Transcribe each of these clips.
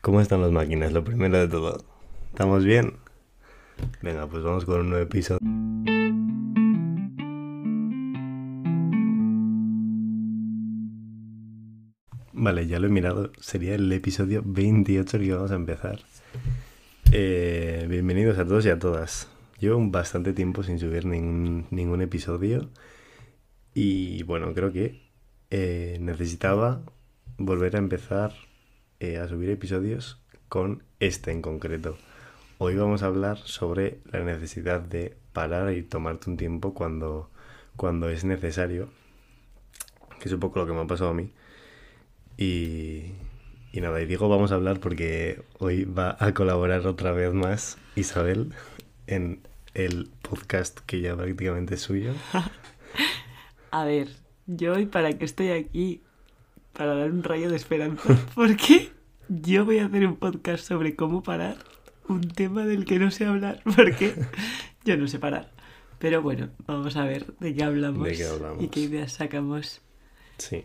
¿Cómo están las máquinas? Lo primero de todo. ¿Estamos bien? Venga, pues vamos con un nuevo episodio. Vale, ya lo he mirado. Sería el episodio 28 que vamos a empezar. Eh, bienvenidos a todos y a todas. Llevo bastante tiempo sin subir ningún, episodio. Y bueno, creo que eh, necesitaba volver a empezar eh, a subir episodios con este en concreto. Hoy vamos a hablar sobre la necesidad de parar y tomarte un tiempo cuando, cuando es necesario, que es un poco lo que me ha pasado a mí. Y, y nada, y digo vamos a hablar porque hoy va a colaborar otra vez más Isabel en el podcast que ya prácticamente es suyo. A ver, yo hoy para qué estoy aquí, para dar un rayo de esperanza, porque yo voy a hacer un podcast sobre cómo parar un tema del que no sé hablar, porque yo no sé parar. Pero bueno, vamos a ver de qué hablamos, ¿De qué hablamos? y qué ideas sacamos. Sí.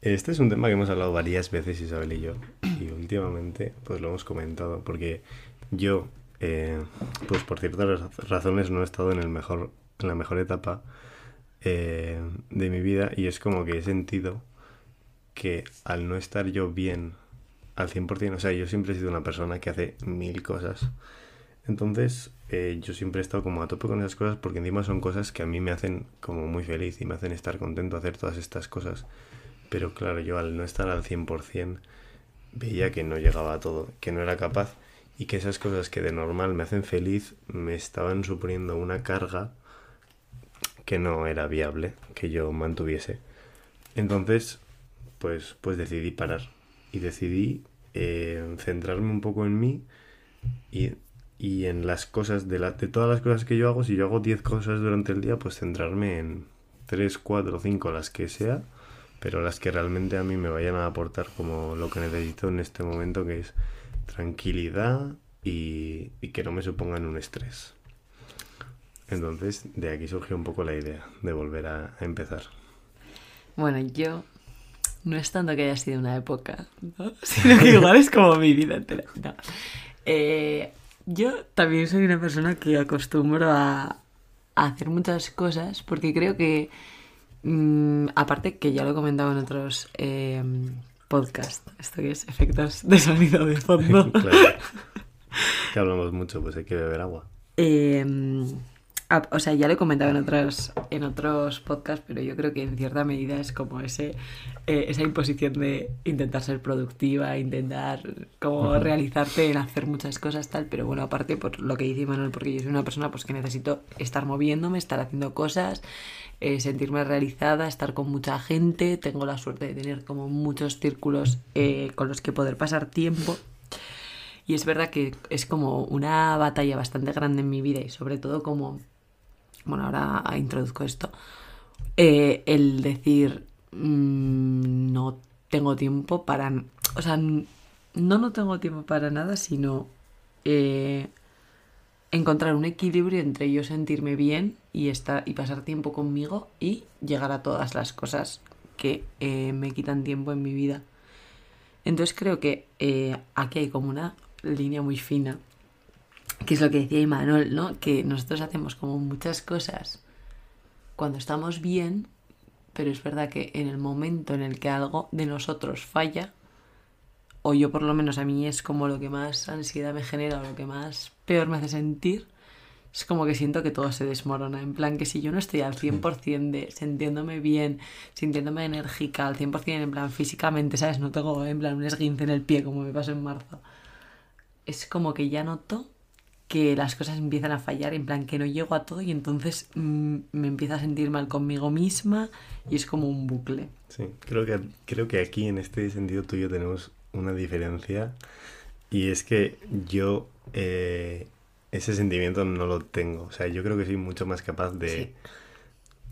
Este es un tema que hemos hablado varias veces Isabel y yo. Y últimamente pues lo hemos comentado. Porque yo, eh, pues por ciertas raz- razones no he estado en, el mejor, en la mejor etapa eh, de mi vida. Y es como que he sentido que al no estar yo bien al 100%, o sea, yo siempre he sido una persona que hace mil cosas. Entonces, eh, yo siempre he estado como a tope con esas cosas porque encima son cosas que a mí me hacen como muy feliz y me hacen estar contento hacer todas estas cosas. Pero claro, yo al no estar al 100% veía que no llegaba a todo, que no era capaz y que esas cosas que de normal me hacen feliz me estaban suponiendo una carga que no era viable que yo mantuviese. Entonces, pues, pues decidí parar y decidí eh, centrarme un poco en mí y, y en las cosas, de, la, de todas las cosas que yo hago, si yo hago 10 cosas durante el día, pues centrarme en 3, 4, 5, las que sea, pero las que realmente a mí me vayan a aportar como lo que necesito en este momento, que es tranquilidad y, y que no me supongan un estrés. Entonces, de aquí surgió un poco la idea de volver a, a empezar. Bueno, yo no es tanto que haya sido una época, ¿no? sino que igual es como mi vida entera. No. Eh, yo también soy una persona que acostumbro a, a hacer muchas cosas porque creo que, mm, aparte que ya lo he comentado en otros eh, podcasts, esto que es efectos de sonido de fondo. claro. Que hablamos mucho, pues hay que beber agua. Eh, o sea, ya lo he comentado en otros, en otros podcasts, pero yo creo que en cierta medida es como ese, eh, esa imposición de intentar ser productiva, intentar como realizarte en hacer muchas cosas, tal. Pero bueno, aparte por lo que dice Manuel, porque yo soy una persona pues que necesito estar moviéndome, estar haciendo cosas, eh, sentirme realizada, estar con mucha gente. Tengo la suerte de tener como muchos círculos eh, con los que poder pasar tiempo. Y es verdad que es como una batalla bastante grande en mi vida y sobre todo como, bueno, ahora introduzco esto, eh, el decir, mm, no tengo tiempo para, o sea, no no tengo tiempo para nada, sino eh, encontrar un equilibrio entre yo sentirme bien y, estar, y pasar tiempo conmigo y llegar a todas las cosas que eh, me quitan tiempo en mi vida. Entonces creo que aquí hay como una línea muy fina, que es lo que decía Imanol, ¿no? Que nosotros hacemos como muchas cosas cuando estamos bien, pero es verdad que en el momento en el que algo de nosotros falla, o yo por lo menos a mí es como lo que más ansiedad me genera o lo que más peor me hace sentir, es como que siento que todo se desmorona. En plan, que si yo no estoy al 100% de sintiéndome bien, sintiéndome enérgica, al 100% en plan físicamente, ¿sabes? No tengo en plan un esguince en el pie como me pasó en marzo. Es como que ya noto que las cosas empiezan a fallar, en plan que no llego a todo y entonces mm, me empiezo a sentir mal conmigo misma y es como un bucle. Sí, creo que, creo que aquí en este sentido tú y yo tenemos una diferencia y es que yo eh, ese sentimiento no lo tengo. O sea, yo creo que soy mucho más capaz de, Sí.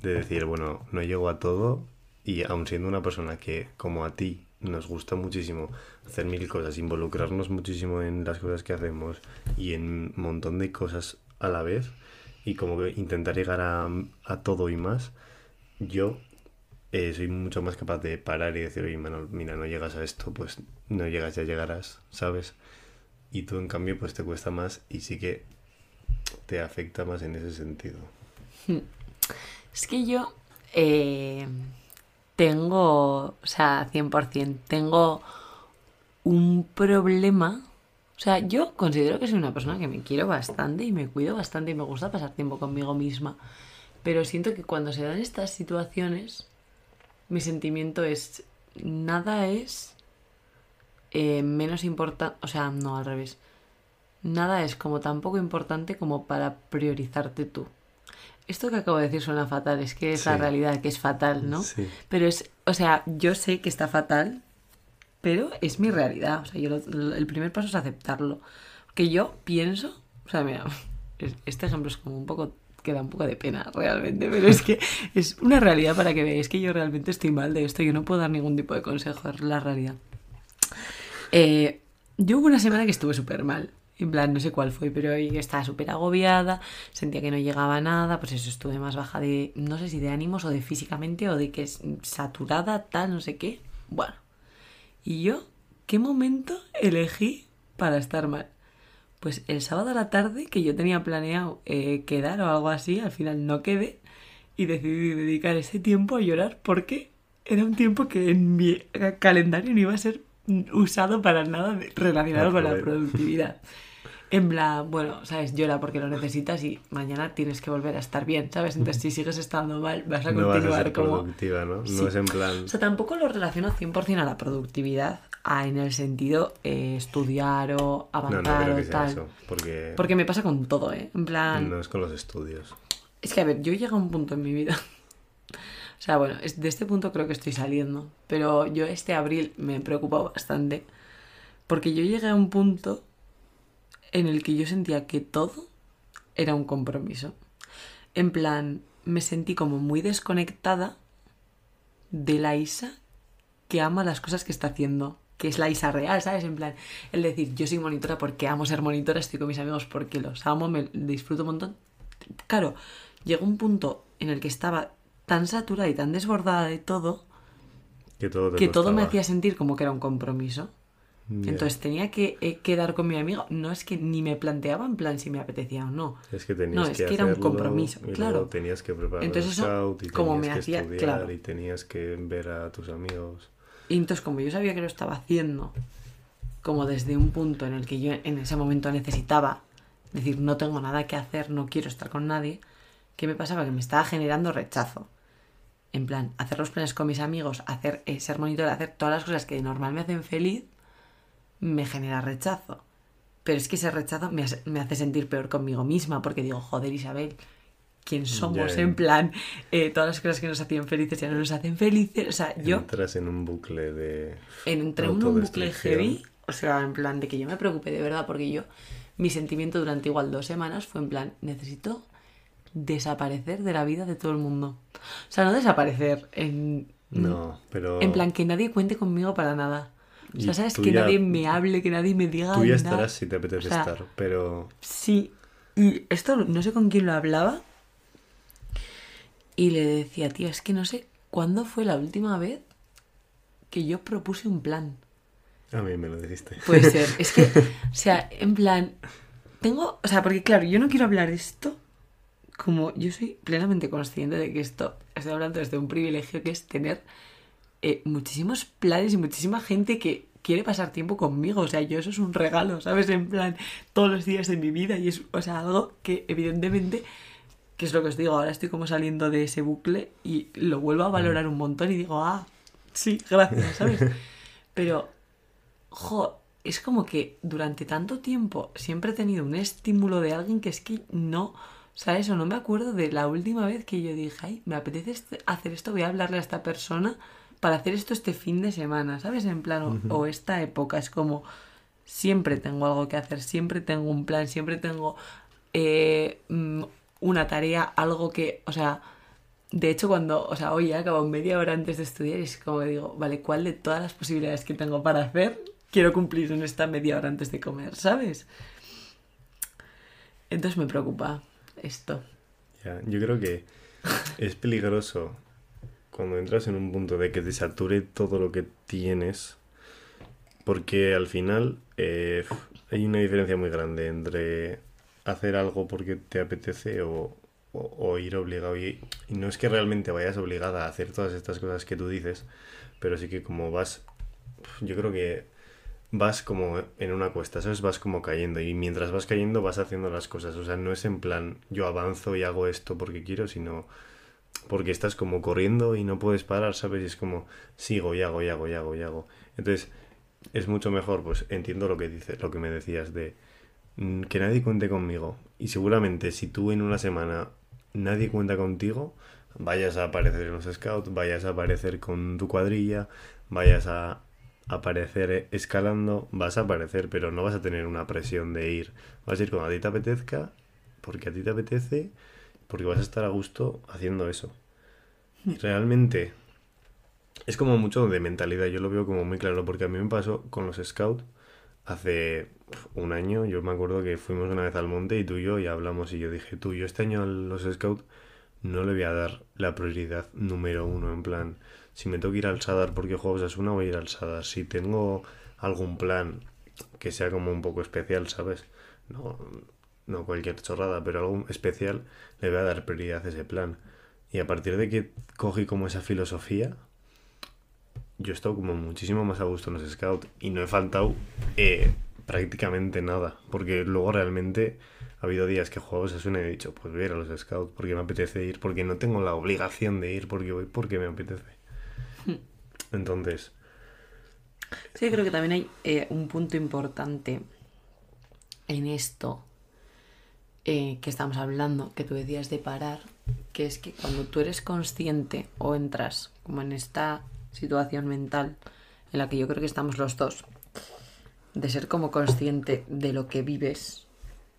de decir, bueno, no llego a todo y aun siendo una persona que como a ti nos gusta muchísimo hacer mil cosas, involucrarnos muchísimo en las cosas que hacemos y en un montón de cosas a la vez y como intentar llegar a, a todo y más, yo eh, soy mucho más capaz de parar y decir, oye, Manuel, mira, no llegas a esto, pues no llegas, ya llegarás, ¿sabes? Y tú, en cambio, pues te cuesta más y sí que te afecta más en ese sentido. Es que yo eh, tengo, o sea, 100%, tengo un problema. O sea, yo considero que soy una persona que me quiero bastante y me cuido bastante y me gusta pasar tiempo conmigo misma. Pero siento que cuando se dan estas situaciones, mi sentimiento es, nada es eh, menos importante, o sea, no al revés. Nada es como tan poco importante como para priorizarte tú. Esto que acabo de decir suena fatal, es que es la realidad, que es fatal, ¿no? Sí. Pero es, o sea, yo sé que está fatal, pero es mi realidad. O sea, yo el primer paso es aceptarlo. Que yo pienso, o sea, mira, es- este ejemplo es como un poco, que da un poco de pena realmente, pero es que es una realidad para que veáis que yo realmente estoy mal de esto. Yo no puedo dar ningún tipo de consejo, es la realidad. Eh, yo hubo una semana que estuve súper mal. En plan, no sé cuál fue, pero yo estaba súper agobiada, sentía que no llegaba nada, pues eso, estuve más baja de, no sé si de ánimos o de físicamente o de que es saturada, tal, no sé qué. Bueno, y yo, ¿qué momento elegí para estar mal? Pues el sábado a la tarde, que yo tenía planeado eh, quedar o algo así, al final no quedé y decidí dedicar ese tiempo a llorar porque era un tiempo que en mi calendario no iba a ser usado para nada relacionado con la productividad. En plan, bueno, sabes, llora porque lo necesitas y mañana tienes que volver a estar bien, ¿sabes? Entonces, si sigues estando mal, vas a No vas a continuar ser como... productiva, ¿no? Sí. No es en plan... O sea, tampoco lo relaciono 100% a la productividad, a, en el sentido eh, estudiar o No, no avanzar creo o sea tal. eso, porque, Porque me pasa con todo, ¿eh? En plan... no es con los estudios. Es que, a ver, yo llego a un punto en mi vida. O sea, bueno, de este punto creo que estoy saliendo. Pero yo este abril me he preocupado bastante. Porque yo llegué a un punto en el que yo sentía que todo era un compromiso. En plan, me sentí como muy desconectada de la Isa que ama las cosas que está haciendo. Que es la Isa real, ¿sabes? En plan, el decir, yo soy monitora porque amo ser monitora, estoy con mis amigos porque los amo, me disfruto un montón. Claro, llegó un punto en el que estaba tan saturada y tan desbordada de todo Que todo que todo me hacía sentir como que era un compromiso. Entonces tenía que eh, quedar con mi amigo. No es que ni me planteaba en plan si me apetecía o no. Es que tenías No, es que, que era un compromiso, y claro. luego tenías que preparar Entonces el scout y como tenías me que hacía- estudiar claro. y tenías que ver a tus amigos. Y entonces como yo sabía que lo estaba haciendo como desde un punto en el que yo en ese momento necesitaba decir no tengo nada que hacer, no quiero estar con nadie, ¿qué me pasaba? Que me estaba generando rechazo. En plan, hacer los planes con mis amigos, hacer eh, ser monitora, hacer todas las cosas que de normal me hacen feliz, me genera rechazo. Pero es que ese rechazo me hace, me hace sentir peor conmigo misma, porque digo, joder, Isabel, ¿quién somos? En plan, eh, todas las cosas que nos hacían felices ya no nos hacen felices. O sea, yo Entras en un bucle de... entre un bucle heavy, o sea, en plan de que yo me preocupe de verdad, porque yo, mi sentimiento durante igual dos semanas fue en plan, necesito desaparecer de la vida de todo el mundo. O sea, no desaparecer en... No, pero... En plan, que nadie cuente conmigo para nada. O sea, ¿sabes? Que ya- nadie me hable, que nadie me diga Tú ya nada. estarás si te apetece O sea, estar, pero... Sí. Y esto no sé con quién lo hablaba. Y le decía, tío, es que no sé cuándo fue la última vez que yo propuse un plan. A mí me lo dijiste. Puede ser. Es que, o sea, en plan, tengo, o sea, porque claro, yo no quiero hablar de esto como yo soy plenamente consciente de que esto, estoy hablando desde un privilegio que es tener eh, muchísimos planes y muchísima gente que quiere pasar tiempo conmigo. O sea, yo eso es un regalo, ¿sabes? En plan, todos los días de mi vida y es, o sea, algo que evidentemente, que es lo que os digo, ahora estoy como saliendo de ese bucle y lo vuelvo a valorar un montón y digo, ah, sí, gracias, ¿sabes? Pero jo, es como que durante tanto tiempo siempre he tenido un estímulo de alguien que es que no. O no me acuerdo de la última vez que yo dije, ay, me apetece este- hacer esto, voy a hablarle a esta persona para hacer esto este fin de semana, ¿sabes? En plan, o, o esta época es como, siempre tengo algo que hacer, siempre tengo un plan, siempre tengo eh, mm, una tarea, algo que, o sea... De hecho, cuando, o sea, hoy he acabado media hora antes de estudiar y es como que digo, vale, ¿cuál de todas las posibilidades que tengo para hacer quiero cumplir en esta media hora antes de comer, ¿sabes? Entonces me preocupa esto. Ya, yo creo que es peligroso cuando entras en un punto de que te sature todo lo que tienes, porque al final eh, hay una diferencia muy grande entre hacer algo porque te apetece o, ir obligado. Y, y, no es que realmente vayas obligada a hacer todas estas cosas que tú dices, pero sí que como vas, yo creo que vas como en una cuesta, ¿sabes? Vas como cayendo y mientras vas cayendo vas haciendo las cosas. O sea, no es en plan yo avanzo y hago esto porque quiero, sino porque estás como corriendo y no puedes parar, ¿sabes? Y es como sigo y hago y hago y hago y hago. Entonces, es mucho mejor, pues entiendo lo que dices, lo que me decías de mm, que nadie cuente conmigo. Y seguramente si tú en una semana nadie cuenta contigo, vayas a aparecer en los scouts, vayas a aparecer con tu cuadrilla, vayas a aparecer escalando, vas a aparecer, pero no vas a tener una presión de ir. Vas a ir como a ti te apetezca, porque a ti te apetece, porque vas a estar a gusto haciendo eso. Y realmente es como mucho de mentalidad, yo lo veo como muy claro, porque a mí me pasó con los scouts hace un año, yo me acuerdo que fuimos una vez al monte y tú y yo y hablamos y yo dije, tú, yo este año a los scouts no le voy a dar la prioridad número uno, en plan, si me tengo que ir al Sadar porque juego una voy a ir al Sadar. Si tengo algún plan que sea como un poco especial, ¿sabes? No, no cualquier chorrada, pero algo especial, le voy a dar prioridad a ese plan. Y a partir de que cogí como esa filosofía, yo he estado como muchísimo más a gusto en los scouts y no he faltado eh, prácticamente nada, porque luego realmente ha habido días que juego una y he dicho, pues voy a ir a los scouts porque me apetece ir, porque no tengo la obligación de ir, porque voy porque me apetece. Hmm. Entonces... Sí, creo que también hay eh, un punto importante en esto eh, que estamos hablando, que tú decías de parar, que es que cuando tú eres consciente o entras como en esta situación mental en la que yo creo que estamos los dos, de ser como consciente de lo que vives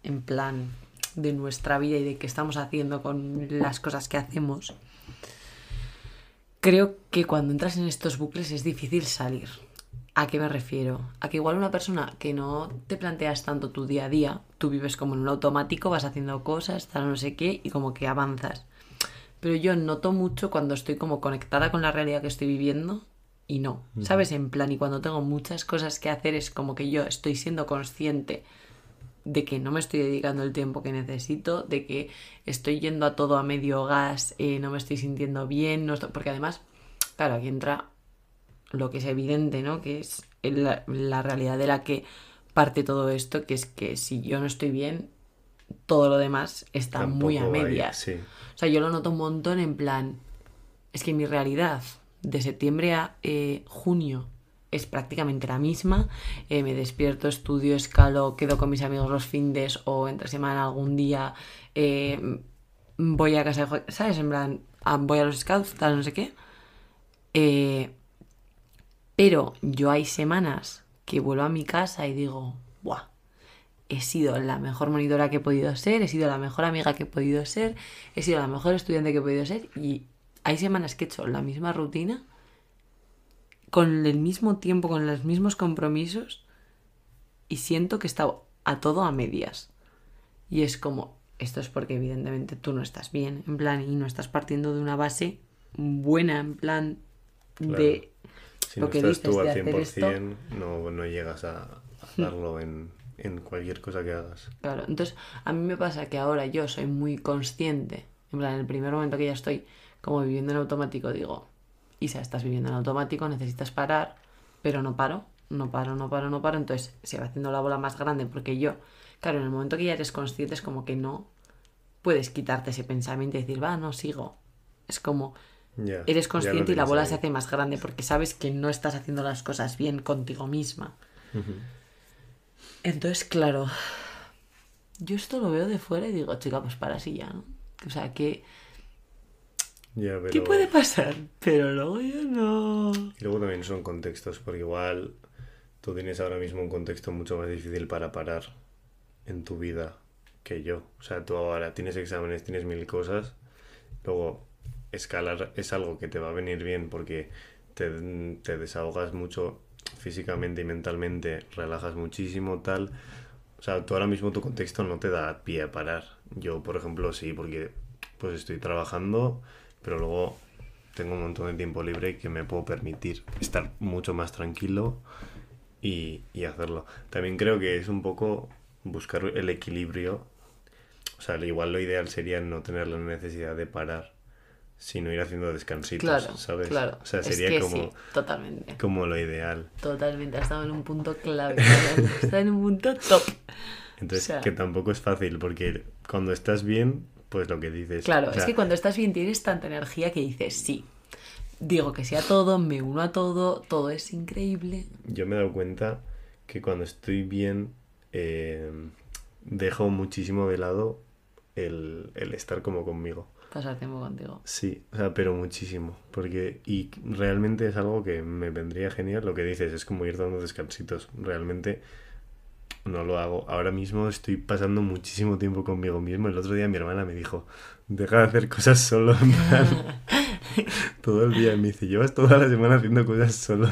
en plan de nuestra vida y de qué estamos haciendo con las cosas que hacemos, creo que cuando entras en estos bucles es difícil salir. ¿A qué me refiero? A que igual una persona que no te planteas tanto tu día a día, tú vives como en un automático, vas haciendo cosas, tal no sé qué, y como que avanzas. Pero yo noto mucho cuando estoy como conectada con la realidad que estoy viviendo y no, ¿sabes? En plan, y cuando tengo muchas cosas que hacer es como que yo estoy siendo consciente de que no me estoy dedicando el tiempo que necesito, de que estoy yendo a todo a medio gas, eh, no me estoy sintiendo bien, no porque además, claro, aquí entra lo que es evidente, ¿no? Que es la, realidad de la que parte todo esto, que es que si yo no estoy bien, todo lo demás está muy a medias. O sea, yo lo noto un montón en plan, es que mi realidad de septiembre a eh, junio es prácticamente la misma. Eh, me despierto, estudio, escalo, quedo con mis amigos los findes o entre semana algún día eh, voy a casa de ¿sabes? En plan, ah, voy a los scouts, tal, no sé qué. Pero yo hay semanas que vuelvo a mi casa y digo, ¡buah! He sido la mejor monitora que he podido ser, he sido la mejor amiga que he podido ser, he sido la mejor estudiante que he podido ser y hay semanas que he hecho la misma rutina con el mismo tiempo, con los mismos compromisos y siento que está a todo a medias. Y es como, esto es porque evidentemente tú no estás bien, en plan, y no estás partiendo de una base buena, en plan de lo que dices tú al 100%, no, no llegas a, darlo en, en cualquier cosa que hagas. Claro, entonces a mí me pasa que ahora yo soy muy consciente, en plan, en el primer momento que ya estoy como viviendo en automático, digo, Isa, estás viviendo en automático, necesitas parar, pero no paro, no paro, no paro, no paro. Entonces se va haciendo la bola más grande porque yo, claro, en el momento que ya eres consciente es como que no puedes quitarte ese pensamiento y decir, va, no sigo. Es como, eres consciente y la bola se hace más grande porque sabes que no estás haciendo las cosas bien contigo misma. Entonces, claro, yo esto lo veo de fuera y digo, chica, pues para así ya, ¿no? O sea, que ¿Qué puede pasar? Pero luego ya no. Y luego también son contextos, porque igual tú tienes ahora mismo un contexto mucho más difícil para parar en tu vida que yo. O sea, tú ahora tienes exámenes, tienes mil cosas. Luego, escalar es algo que te va a venir bien porque te, desahogas mucho físicamente y mentalmente, relajas muchísimo, tal. O sea, tú ahora mismo tu contexto no te da pie a parar. Yo, por ejemplo, sí, porque pues estoy trabajando pero luego tengo un montón de tiempo libre que me puedo permitir estar mucho más tranquilo y, y hacerlo. También creo que es un poco buscar el equilibrio. O sea, igual lo ideal sería no tener la necesidad de parar, sino ir haciendo descansitos, Claro, ¿sabes? claro. O sea, Es sería que como, sí, totalmente. como lo ideal. Totalmente, ha estado en un punto clave. Está en un punto top. Entonces, O sea- que tampoco es fácil, porque cuando estás bien, pues lo que dices. Claro, o sea, es que cuando estás bien tienes tanta energía que dices sí. Digo que sí a todo, me uno a todo, todo es increíble. Yo me he dado cuenta que cuando estoy bien, eh, dejo muchísimo de lado el, el estar como conmigo. Pasar tiempo contigo. Sí, o sea, pero muchísimo. Porque, y realmente es algo que me vendría genial. Lo que dices es como ir dando descansitos. Realmente no lo hago. Ahora mismo estoy pasando muchísimo tiempo conmigo mismo. El otro día mi hermana me dijo, deja de hacer cosas solo. todo el día me dice, llevas toda la semana haciendo cosas solo.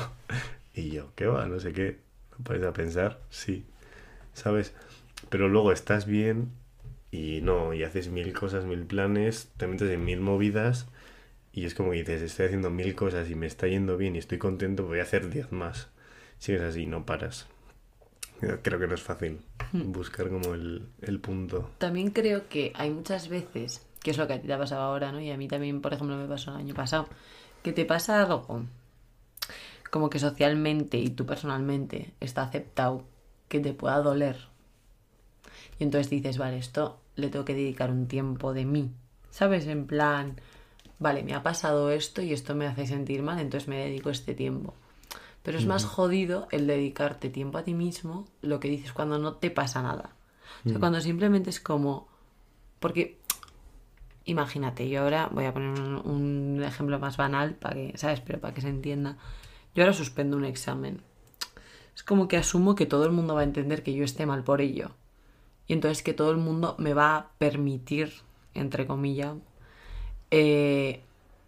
Y yo, ¿qué va? No sé qué. ¿No pares a pensar? Sí. ¿Sabes? Pero luego estás bien y no, y haces mil cosas, mil planes, te metes en mil movidas y es como que dices, estoy haciendo mil cosas y me está yendo bien y estoy contento, voy a hacer diez más. Si es así, no paras. Creo que no es fácil buscar como el, el punto. También creo que hay muchas veces, que es lo que a ti te ha pasado ahora, ¿no? Y a mí también, por ejemplo, me pasó el año pasado, que te pasa algo como que socialmente y tú personalmente está aceptado que te pueda doler. Y entonces dices, vale, esto le tengo que dedicar un tiempo de mí. ¿Sabes? En plan, vale, me ha pasado esto y esto me hace sentir mal, entonces me dedico este tiempo. Pero es más jodido el dedicarte tiempo a ti mismo, lo que dices cuando no te pasa nada. O sea, cuando simplemente es como... Porque, imagínate, yo ahora voy a poner un, un ejemplo más banal para que, ¿sabes? Pero para que se entienda. Yo ahora suspendo un examen. Es como que asumo que todo el mundo va a entender que yo esté mal por ello. Y entonces que todo el mundo me va a permitir, entre comillas, eh,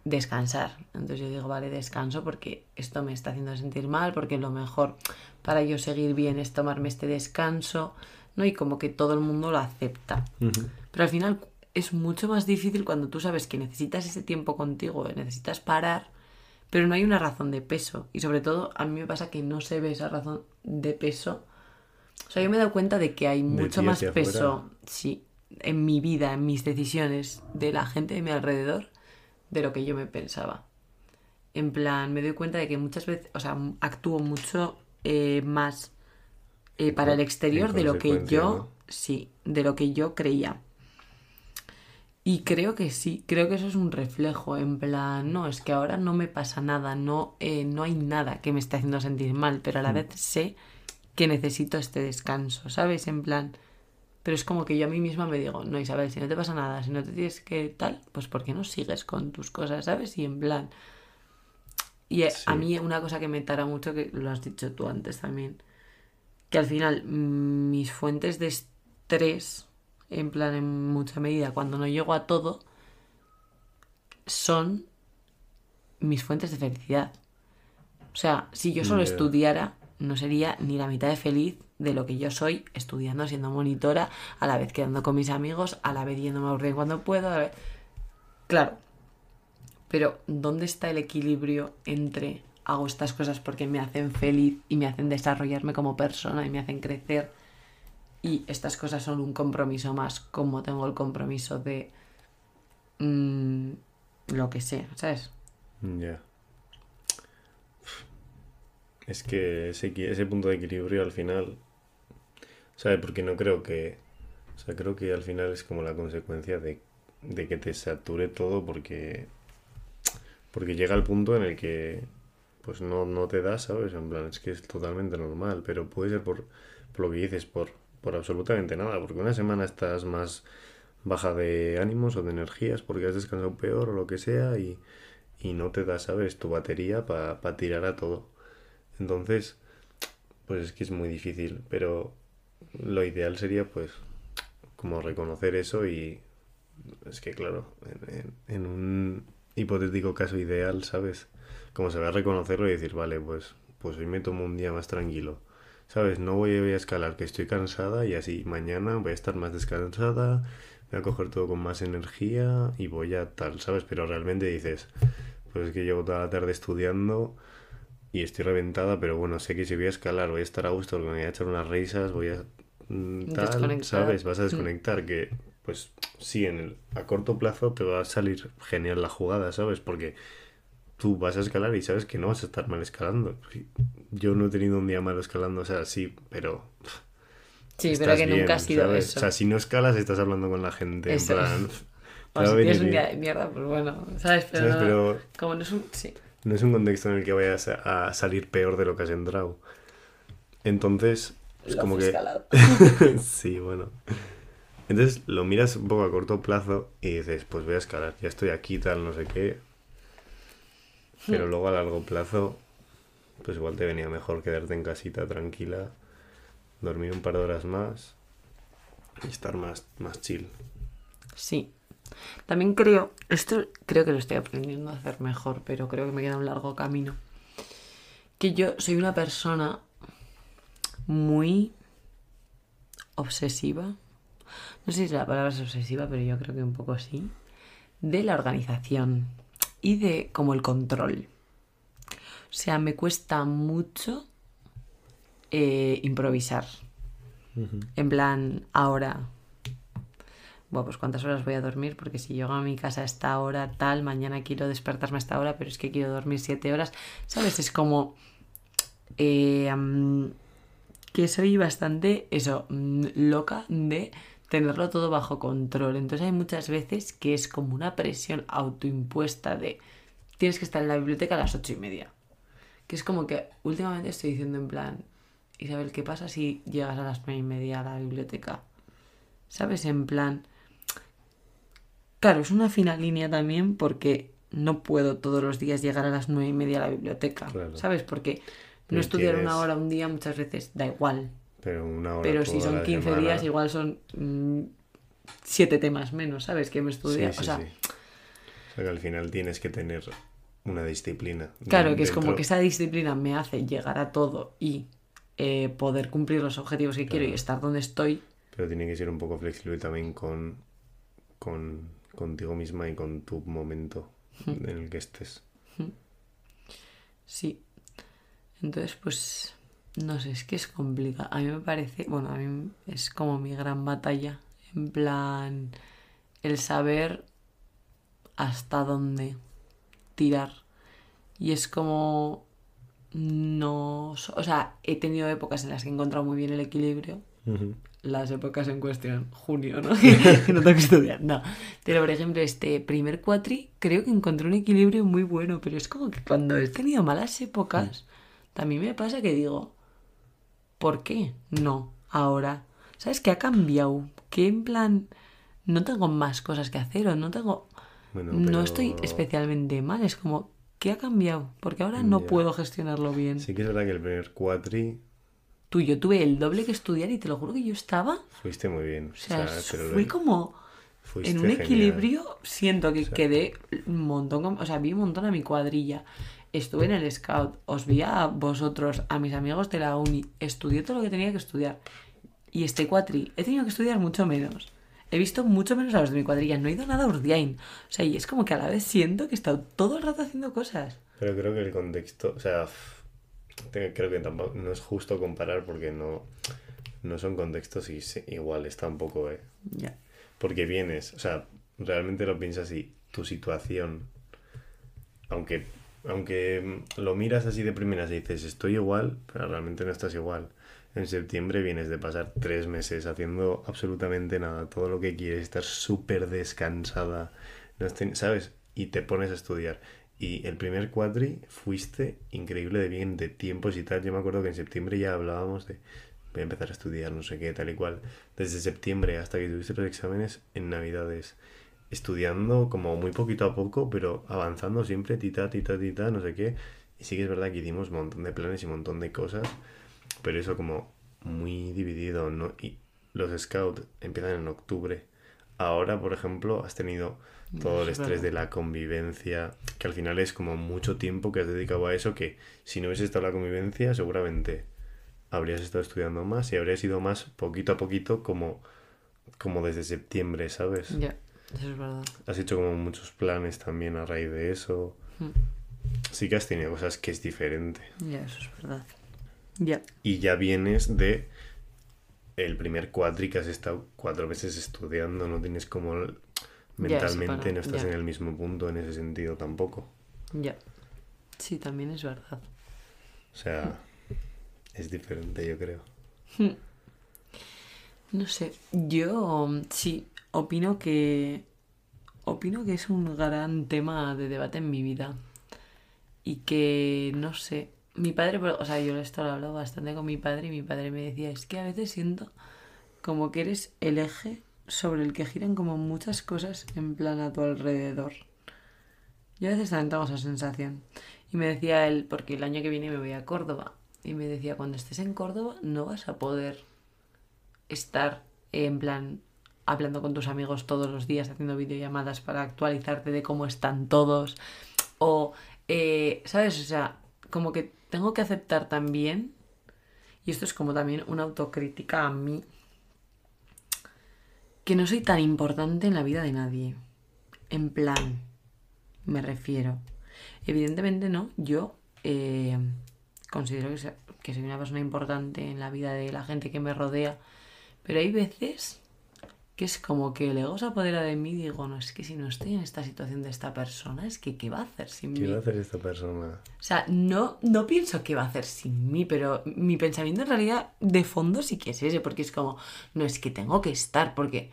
descansar. Entonces yo digo, vale, descanso porque esto me está haciendo sentir mal, porque lo mejor para yo seguir bien es tomarme este descanso, ¿no? Y como que todo el mundo lo acepta. Pero al final es mucho más difícil cuando tú sabes que necesitas ese tiempo contigo, necesitas parar, pero no hay una razón de peso. Y sobre todo a mí me pasa que no se ve esa razón de peso. O sea, yo me he dado cuenta de que hay mucho más peso, afuera. sí, en mi vida, en mis decisiones, de la gente de mi alrededor, de lo que yo me pensaba. En plan, me doy cuenta de que muchas veces, o sea, actúo mucho eh, más eh, para el exterior de lo que yo, ¿no? sí, de lo que yo creía. Y creo que sí, creo que eso es un reflejo, en plan, no, es que ahora no me pasa nada, no, eh, no hay nada que me esté haciendo sentir mal, pero a la vez sé que necesito este descanso, ¿sabes? En plan, pero es como que yo a mí misma me digo, no, Isabel, si no te pasa nada, si no te tienes que tal, pues ¿por qué no sigues con tus cosas, ¿sabes? Y en plan... Y eh, a Sí. mí una cosa que me tara mucho, que lo has dicho tú antes también, que al final mm, mis fuentes de estrés, en plan en mucha medida, cuando no llego a todo, son mis fuentes de felicidad. O sea, si yo solo estudiara, no sería ni la mitad de feliz de lo que yo soy estudiando, siendo monitora, a la vez quedando con mis amigos, a la vez yéndome a aburrir cuando puedo. Claro, pero ¿dónde está el equilibrio entre hago estas cosas porque me hacen feliz y me hacen desarrollarme como persona y me hacen crecer? Y estas cosas son un compromiso más, como tengo el compromiso de mm, lo que sea, ¿sabes? Ya. Es que ese, ese punto de equilibrio al final, ¿sabes? Porque no creo que, o sea, creo que al final es como la consecuencia de, de que te sature todo porque, porque llega el punto en el que, pues no, no te da, ¿sabes? En plan, es que es totalmente normal, pero puede ser por, por lo que dices, por, por absolutamente nada, porque una semana estás más baja de ánimos o de energías porque has descansado peor o lo que sea y, y no te da, ¿sabes? Tu batería para tirar a todo. Entonces, pues es que es muy difícil, pero lo ideal sería pues como reconocer eso y es que claro, en, un hipotético caso ideal, ¿sabes? Como se va a reconocerlo y decir, vale, pues, pues hoy me tomo un día más tranquilo. ¿Sabes? No voy a escalar que estoy cansada y así mañana voy a estar más descansada, voy a coger todo con más energía y voy a tal, ¿sabes? Pero realmente dices, pues es que llevo toda la tarde estudiando y estoy reventada, pero bueno, sé que si voy a escalar voy a estar a gusto, me voy a echar unas risas, voy a... mm, Tal. ¿sabes? Vas a Mm. desconectar, que pues sí, en el, a corto plazo te va a salir genial la jugada, ¿sabes? Porque tú vas a escalar y sabes que no vas a estar mal escalando. Yo no he tenido un día malo escalando, o sea, sí, pero Sí, pero que bien, nunca ha sido ¿sabes? eso. O sea, si no escalas, estás hablando con la gente, Eso. en plan... O a si tienes un día de mierda, pues bueno, ¿sabes? Pero, ¿sabes? no- Pero como no es un... Sí. No es un contexto en el que vayas a, a salir peor de lo que has entrado. Entonces, es Lo como que... sí, bueno. Entonces lo miras un poco a corto plazo y dices, pues voy a escalar, ya estoy aquí, tal, no sé qué. Pero luego a largo plazo, pues igual te venía mejor quedarte en casita tranquila, dormir un par de horas más y estar más, más chill. Sí. También creo, esto creo que lo estoy aprendiendo a hacer mejor, pero creo que me queda un largo camino. Que yo soy una persona muy obsesiva. No sé si la palabra es obsesiva, pero yo creo que un poco sí. De la organización y de como el control. O sea, me cuesta mucho eh, improvisar. En plan, ahora bueno, pues cuántas horas voy a dormir, porque si llego a mi casa a esta hora, tal, mañana quiero despertarme a esta hora, pero es que quiero dormir siete horas, ¿sabes? Es como eh, que soy bastante, eso, mm, loca de tenerlo todo bajo control. Entonces hay muchas veces que es como una presión autoimpuesta de tienes que estar en la biblioteca a las ocho y media. Que es como que últimamente estoy diciendo en plan, Isabel, ¿qué pasa si llegas a las nueve y media a la biblioteca? ¿Sabes? En plan... Claro, es una fina línea también porque no puedo todos los días llegar a las nueve y media a la biblioteca. Claro. ¿Sabes? Porque no estudiar una hora un día muchas veces da igual. Pero una hora Pero si son la 15 semana- días, igual son mm, siete temas menos, ¿sabes? Que me Sí, estudia. sí, o sea, sí. O sea, que al final tienes que tener una disciplina. claro, que es como que esa disciplina me hace llegar a todo y eh, poder cumplir los objetivos que quiero y estar donde estoy. Pero tiene que ser un poco flexible también con, con contigo misma y con tu momento en el que estés. Sí. Entonces, pues, no sé, es que es complicado. A mí me parece, bueno, a mí es como mi gran batalla. En plan, el saber hasta dónde tirar. Y es como, no, o sea, he tenido épocas en las que he encontrado muy bien el equilibrio. Las épocas en cuestión, junio, ¿no? que no tengo que estudiar, no. Pero, por ejemplo, este primer cuatri creo que encontré un equilibrio muy bueno, pero es como que cuando he tenido malas épocas, también me pasa que digo, ¿por qué? No, ahora. ¿Sabes qué ha cambiado? Que en plan, no tengo más cosas que hacer o no tengo... Bueno, No pero estoy especialmente mal, es como, ¿qué ha cambiado? Porque ahora no Ya. puedo gestionarlo bien. Sí que es verdad que el primer cuatri Tú, yo tuve el doble que estudiar y te lo juro que yo estaba... fuiste muy bien. O sea, pero fui lo- como... fuiste en un genial. equilibrio siento que quedé un montón, o sea, vi un montón a mi cuadrilla. Estuve en el scout, os vi a vosotros, a mis amigos de la uni, estudié todo lo que tenía que estudiar. Y este cuatri, he tenido que estudiar mucho menos. He visto mucho menos a los de mi cuadrilla, no he ido nada a Urdiain. O sea, y es como que a la vez siento que he estado todo el rato haciendo cosas. Pero creo que el contexto, o sea, creo que tampoco no es justo comparar porque no, no son contextos iguales tampoco, ¿eh? Ya. Porque vienes, o sea, realmente lo piensas y tu situación, aunque, aunque mm, lo miras así de primeras y dices estoy igual, pero realmente no estás igual. En septiembre vienes de pasar tres meses haciendo absolutamente nada, todo lo que quieres, estar súper descansada, no ¿sabes? Y te pones a estudiar. Y el primer cuatri fuiste increíble de bien, de tiempos y tal. Yo me acuerdo que en septiembre ya hablábamos de voy a empezar a estudiar, no sé qué, tal y cual. Desde septiembre hasta que tuviste los exámenes en Navidades. Estudiando como muy poquito a poco, pero avanzando siempre, tita, tita, tita, no sé qué. Y sí que es verdad que hicimos un montón de planes y un montón de cosas, pero eso como muy dividido, ¿no? Y los scouts empiezan en octubre. Ahora, por ejemplo, has tenido todo el Es estrés verdad. de la convivencia, que al final es como mucho tiempo que has dedicado a eso, que si no hubiese estado la convivencia, seguramente habrías estado estudiando más y habrías ido más poquito a poquito como, como desde septiembre, ¿sabes? Ya, eso es verdad. Has hecho como muchos planes también a raíz de eso. Mm. Sí que has tenido cosas que es diferente. Ya, eso es verdad. Ya. Y ya vienes de el primer cuatri que has estado cuatro meses estudiando, no tienes como mentalmente, no estás en el mismo punto en ese sentido tampoco. Ya. Sí, también es verdad. O sea, es diferente, yo creo. No sé, yo mm, sí, opino que opino que es un gran tema de debate en mi vida y que no sé, mi padre, o sea, yo esto lo he hablado bastante con mi padre y mi padre me decía, es que a veces siento como que eres el eje sobre el que giran como muchas cosas en plan a tu alrededor. Yo a veces también tengo esa sensación. Y me decía él, porque el año que viene me voy a Córdoba, y me decía, cuando estés en Córdoba no vas a poder estar en plan hablando con tus amigos todos los días, haciendo videollamadas para actualizarte de cómo están todos. O, eh, ¿sabes? O sea, como que tengo que aceptar también, y esto es como también una autocrítica a mí, que no soy tan importante en la vida de nadie. En plan, me refiero. Evidentemente no, yo eh, considero que, que soy una persona importante en la vida de la gente que me rodea, pero hay veces que es como que el ego se apodera de mí y digo, no, es que si no estoy en esta situación de esta persona, es que ¿qué va a hacer sin ¿Qué mí? va a hacer esta persona? O sea, no, no pienso qué va a hacer sin mí, pero mi pensamiento en realidad de fondo sí que es ese, porque es como, no es que tengo que estar, porque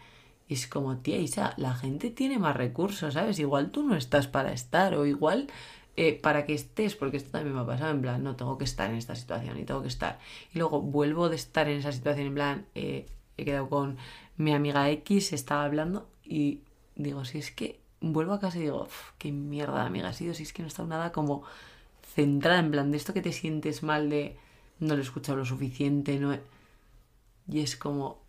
es como, tía Isa, la gente tiene más recursos, ¿sabes? Igual tú no estás para estar, o igual eh, para que estés, porque esto también me ha pasado, en plan, no tengo que estar en esta situación y tengo que estar. Y luego vuelvo de estar en esa situación, en plan, eh, he quedado con mi amiga X, estaba hablando y digo, si es que vuelvo a casa y digo, "Uf, qué mierda de amiga ha sido, si es que no he estado nada como centrada en plan de esto que te sientes mal de no lo he escuchado lo suficiente, no he-". y es como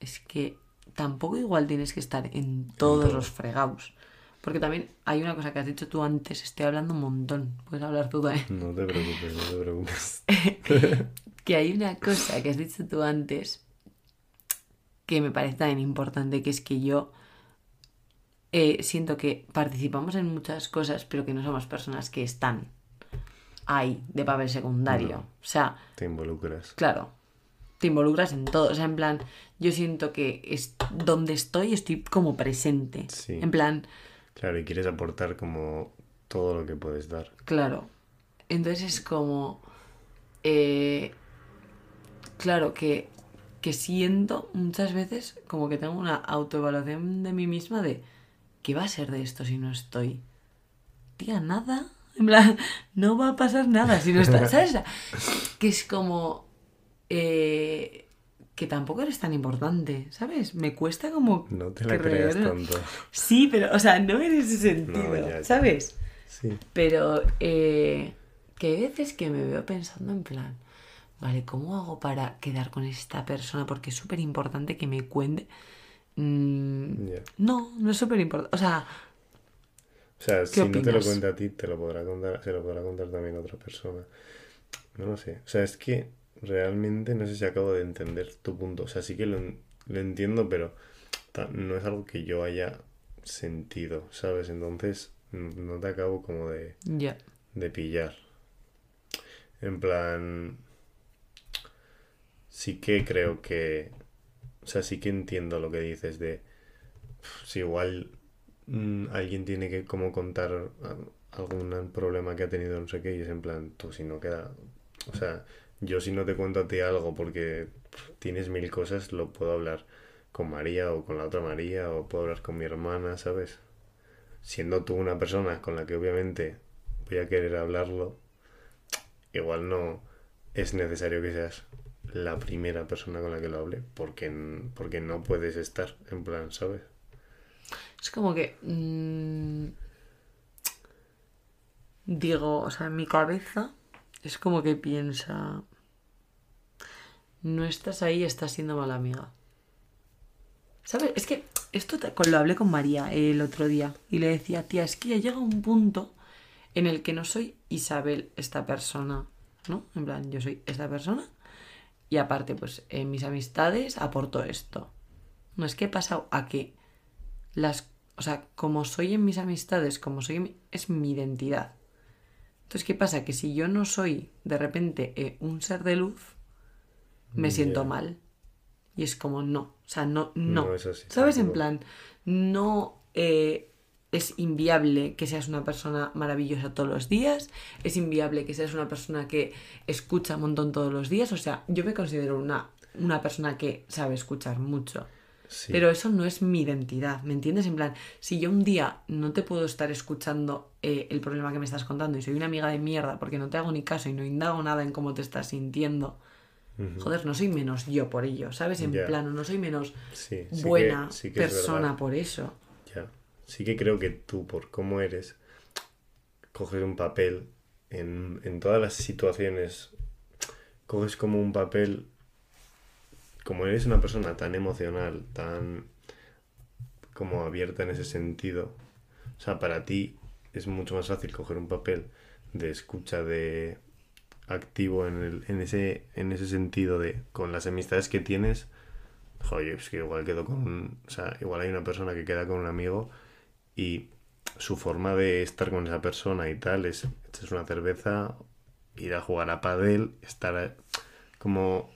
es que tampoco igual tienes que estar en todos todo. los fregados. Porque también hay una cosa que has dicho tú antes, estoy hablando un montón, puedes hablar tú también. No te preocupes, no te preocupes. que hay una cosa que has dicho tú antes que me parece también importante, que es que yo eh, siento que participamos en muchas cosas, pero que no somos personas que están ahí de papel secundario. No. O sea, Te involucras. claro, te involucras en todo. O sea, en plan, yo siento que es donde estoy, estoy como presente. Sí. En plan, Claro, y quieres aportar como todo lo que puedes dar. Claro. Entonces es como. eh, claro, que, que siento muchas veces como que tengo una autoevaluación de mí misma de. ¿Qué va a ser de esto si no estoy? Tía, nada. En plan, no va a pasar nada si no estás. ¿Sabes? Que es como. eh, que tampoco eres tan importante, ¿sabes? Me cuesta como. No te la creas tanto. Sí, pero, o sea, no en ese sentido, ya, ya. ¿sabes? Sí. Pero eh, que hay veces que me veo pensando en plan, vale, ¿cómo hago para quedar con esta persona? Porque es súper importante que me cuente. Mm, no, no es súper importante. O sea, O sea, si no te lo cuenta a ti, te lo podrá contar, se lo podrá contar también a otra persona. No lo sé. O sea, es que realmente no sé si acabo de entender tu punto. O sea, sí que lo, lo entiendo, pero no es algo que yo haya sentido, ¿sabes? Entonces, no te acabo como de, de pillar. En plan, sí que creo que, o sea, sí que entiendo lo que dices de, "Uf, si igual mm, alguien tiene que como contar algún problema que ha tenido, no sé qué, y es en plan, tú si no queda, o sea, yo si no te cuento a ti algo porque tienes mil cosas, lo puedo hablar con María o con la otra María o puedo hablar con mi hermana, ¿sabes? Siendo tú una persona con la que obviamente voy a querer hablarlo, igual no es necesario que seas la primera persona con la que lo hable porque, porque no puedes estar en plan, ¿sabes? Es como que... mm, digo, o sea, en mi cabeza es como que piensa... No estás ahí, estás siendo mala amiga. ¿Sabes? Es que esto lo hablé con María el otro día y le decía, tía, es que ya llega un punto en el que no soy Isabel, esta persona, ¿no? En plan, yo soy esta persona y aparte, pues en mis amistades aporto esto. No es que he pasado a que las o sea, como soy en mis amistades, como soy, en mi- es mi identidad. Entonces, ¿qué pasa? Que si yo no soy de repente eh, un ser de luz, me siento mal. Y es como, no, o sea, no, no. No es así ¿Sabes? En plan, no eh, es inviable que seas una persona maravillosa todos los días, es inviable que seas una persona que escucha un montón todos los días, o sea, yo me considero una, una persona que sabe escuchar mucho. Sí. Pero eso no es mi identidad, ¿me entiendes? En plan, si yo un día no te puedo estar escuchando eh, el problema que me estás contando y soy una amiga de mierda porque no te hago ni caso y no indago nada en cómo te estás sintiendo, joder, no soy menos yo por ello, ¿sabes? En Ya. plano, no soy menos Sí, buena que persona por eso. Sí que creo que tú, por cómo eres, coges un papel en, en todas las situaciones, coges como un papel, como eres una persona tan emocional, tan como abierta en ese sentido, o sea, para ti es mucho más fácil coger un papel de escucha, de activo en, el, en, ese, en ese sentido de con las amistades que tienes, joder, es que igual quedo con o sea, igual hay una persona que queda con un amigo y su forma de estar con esa persona y tal es echarse una cerveza, ir a jugar a pádel, estar a- como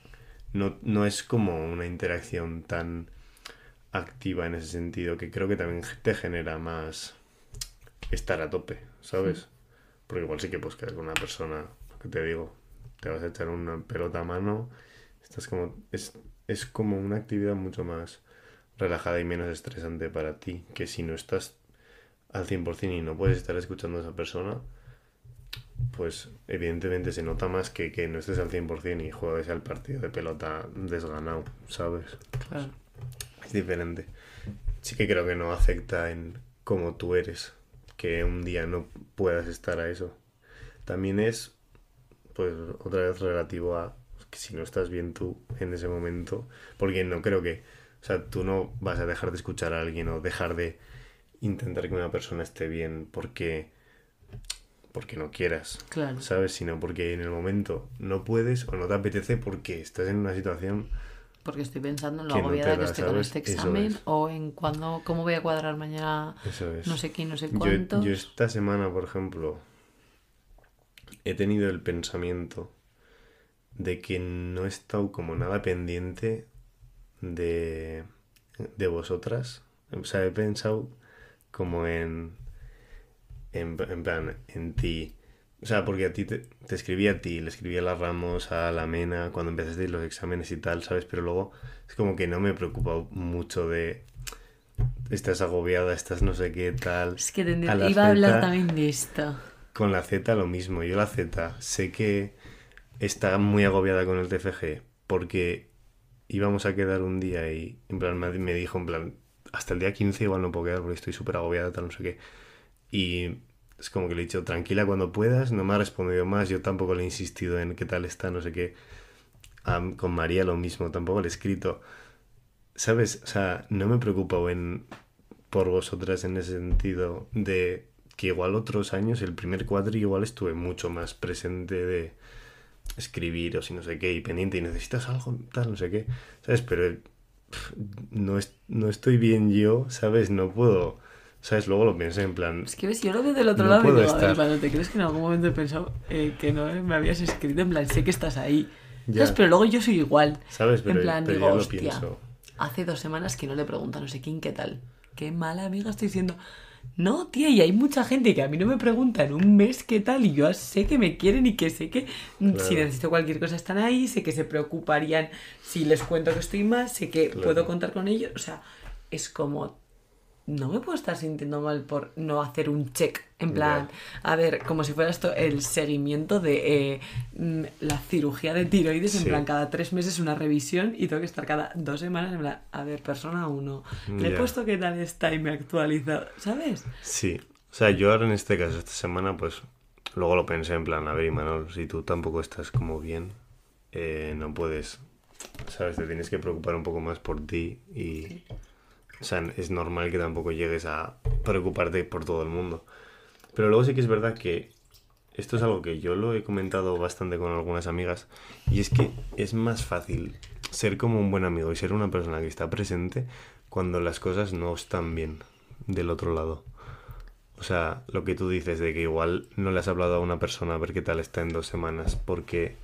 no, no es como una interacción tan activa en ese sentido que creo que también te genera más estar a tope, ¿sabes? Porque igual sí que puedes quedar con una persona, que te digo, te vas a echar una pelota a mano, estás como es, es como una actividad mucho más relajada y menos estresante para ti, que si no estás al 100% y no puedes estar escuchando a esa persona, pues evidentemente se nota más que, que no estés al 100% y juegues al partido de pelota desganado, ¿sabes? Claro. Es diferente. Sí que creo que no afecta en cómo tú eres, que un día no puedas estar a eso. También es, pues, otra vez relativo a que si no estás bien tú en ese momento, porque no creo que, o sea, tú no vas a dejar de escuchar a alguien o dejar de intentar que una persona esté bien porque porque no quieras, Claro. ¿sabes? Sino porque en el momento no puedes o no te apetece porque estás en una situación Porque estoy pensando en lo no agobiada que estoy con este examen es. o en cuándo, cómo voy a cuadrar mañana es. no sé quién, no sé Yo, cuántos. yo esta semana, por ejemplo, he tenido el pensamiento de que no he estado como nada pendiente de, de vosotras. O sea, he pensado como en, en, en plan, en ti. O sea, porque a ti te, te escribí a ti, le escribí a la Ramos, a la Mena, cuando empezaste los exámenes y tal, ¿sabes? Pero luego es como que no me he preocupado mucho de estás agobiada, estás no sé qué tal. Es que tendría- A iba a hablar también de esto. Con la Z lo mismo. Yo la Z sé que está muy agobiada con el TFG porque íbamos a quedar un día y en plan me me dijo en plan hasta el día 15 igual no puedo quedar porque estoy súper agobiada, tal, no sé qué. Y es como que le he dicho, tranquila cuando puedas, no me ha respondido más, yo tampoco le he insistido en qué tal está, no sé qué. Con María lo mismo, tampoco le he escrito. ¿Sabes? O sea, no me preocupo en, por vosotras en ese sentido de que igual otros años, el primer cuadri igual estuve mucho más presente de escribir o si no sé qué y pendiente y necesitas algo, tal, no sé qué, ¿sabes? Pero pff, no, es, no estoy bien yo, ¿sabes? No puedo, ¿sabes? Luego lo pensé en plan, Es que ves, yo lo veo del otro No lado y puedo digo, ver, estar. Pablo, ¿te crees que en algún momento he pensado eh, que no me habías escrito? En plan, sé que estás ahí. Ya. ¿Sabes? Pero luego yo soy igual. ¿sabes? Pero, en plan, pero digo, yo lo hostia, pienso. hace dos semanas que no le pregunto a no sé quién qué tal. Qué mala amiga estoy siendo. No, tía, y hay mucha gente que a mí no me pregunta en un mes qué tal y yo sé que me quieren y que sé que mm, si necesito cualquier cosa están ahí, sé que se preocuparían si les cuento que estoy mal, sé que Claro. puedo contar con ellos. O sea, es como... No me puedo estar sintiendo mal por no hacer un check. En plan, a ver, como si fuera esto el seguimiento de eh, mm, la cirugía de tiroides. En plan, cada tres meses una revisión y tengo que estar cada dos semanas en plan, a ver, persona uno. Le he puesto qué tal está y me he actualizado, ¿sabes? Sí, o sea, yo ahora en este caso, esta semana, pues luego lo pensé en plan, a ver, Imanol, si tú tampoco estás como bien, eh, no puedes, ¿sabes? Te tienes que preocupar un poco más por ti y, o sea, es normal que tampoco llegues a preocuparte por todo el mundo. Pero luego sí que es verdad que esto es algo que yo lo he comentado bastante con algunas amigas y es que es más fácil ser como un buen amigo y ser una persona que está presente cuando las cosas no están bien. del otro lado. O sea, lo que tú dices de que igual no le has hablado a una persona a ver qué tal está en dos semanas porque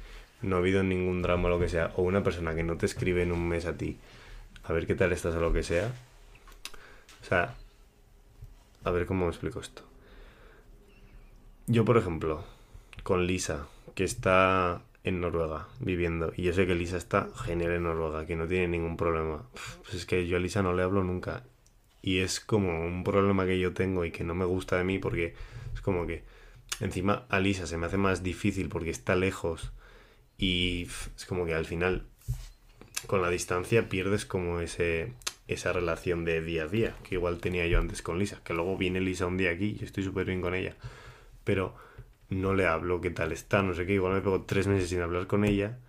no ha habido ningún drama o lo que sea, o una persona que no te escribe en un mes a ti a ver qué tal estás o lo que sea. O sea, a ver cómo me explico esto. Yo, por ejemplo, con Lisa, que está en Noruega viviendo, y yo sé que Lisa está genial en Noruega, que no tiene ningún problema. Pues es que yo a Lisa no le hablo nunca. Y es como un problema que yo tengo y que no me gusta de mí porque es como que encima a Lisa se me hace más difícil porque está lejos y es como que al final con la distancia pierdes como ese esa relación de día a día que igual tenía yo antes con Lisa, que luego viene Lisa un día aquí y estoy súper bien con ella, pero no le hablo qué tal está, no sé qué, igual me pego tres meses sin hablar con ella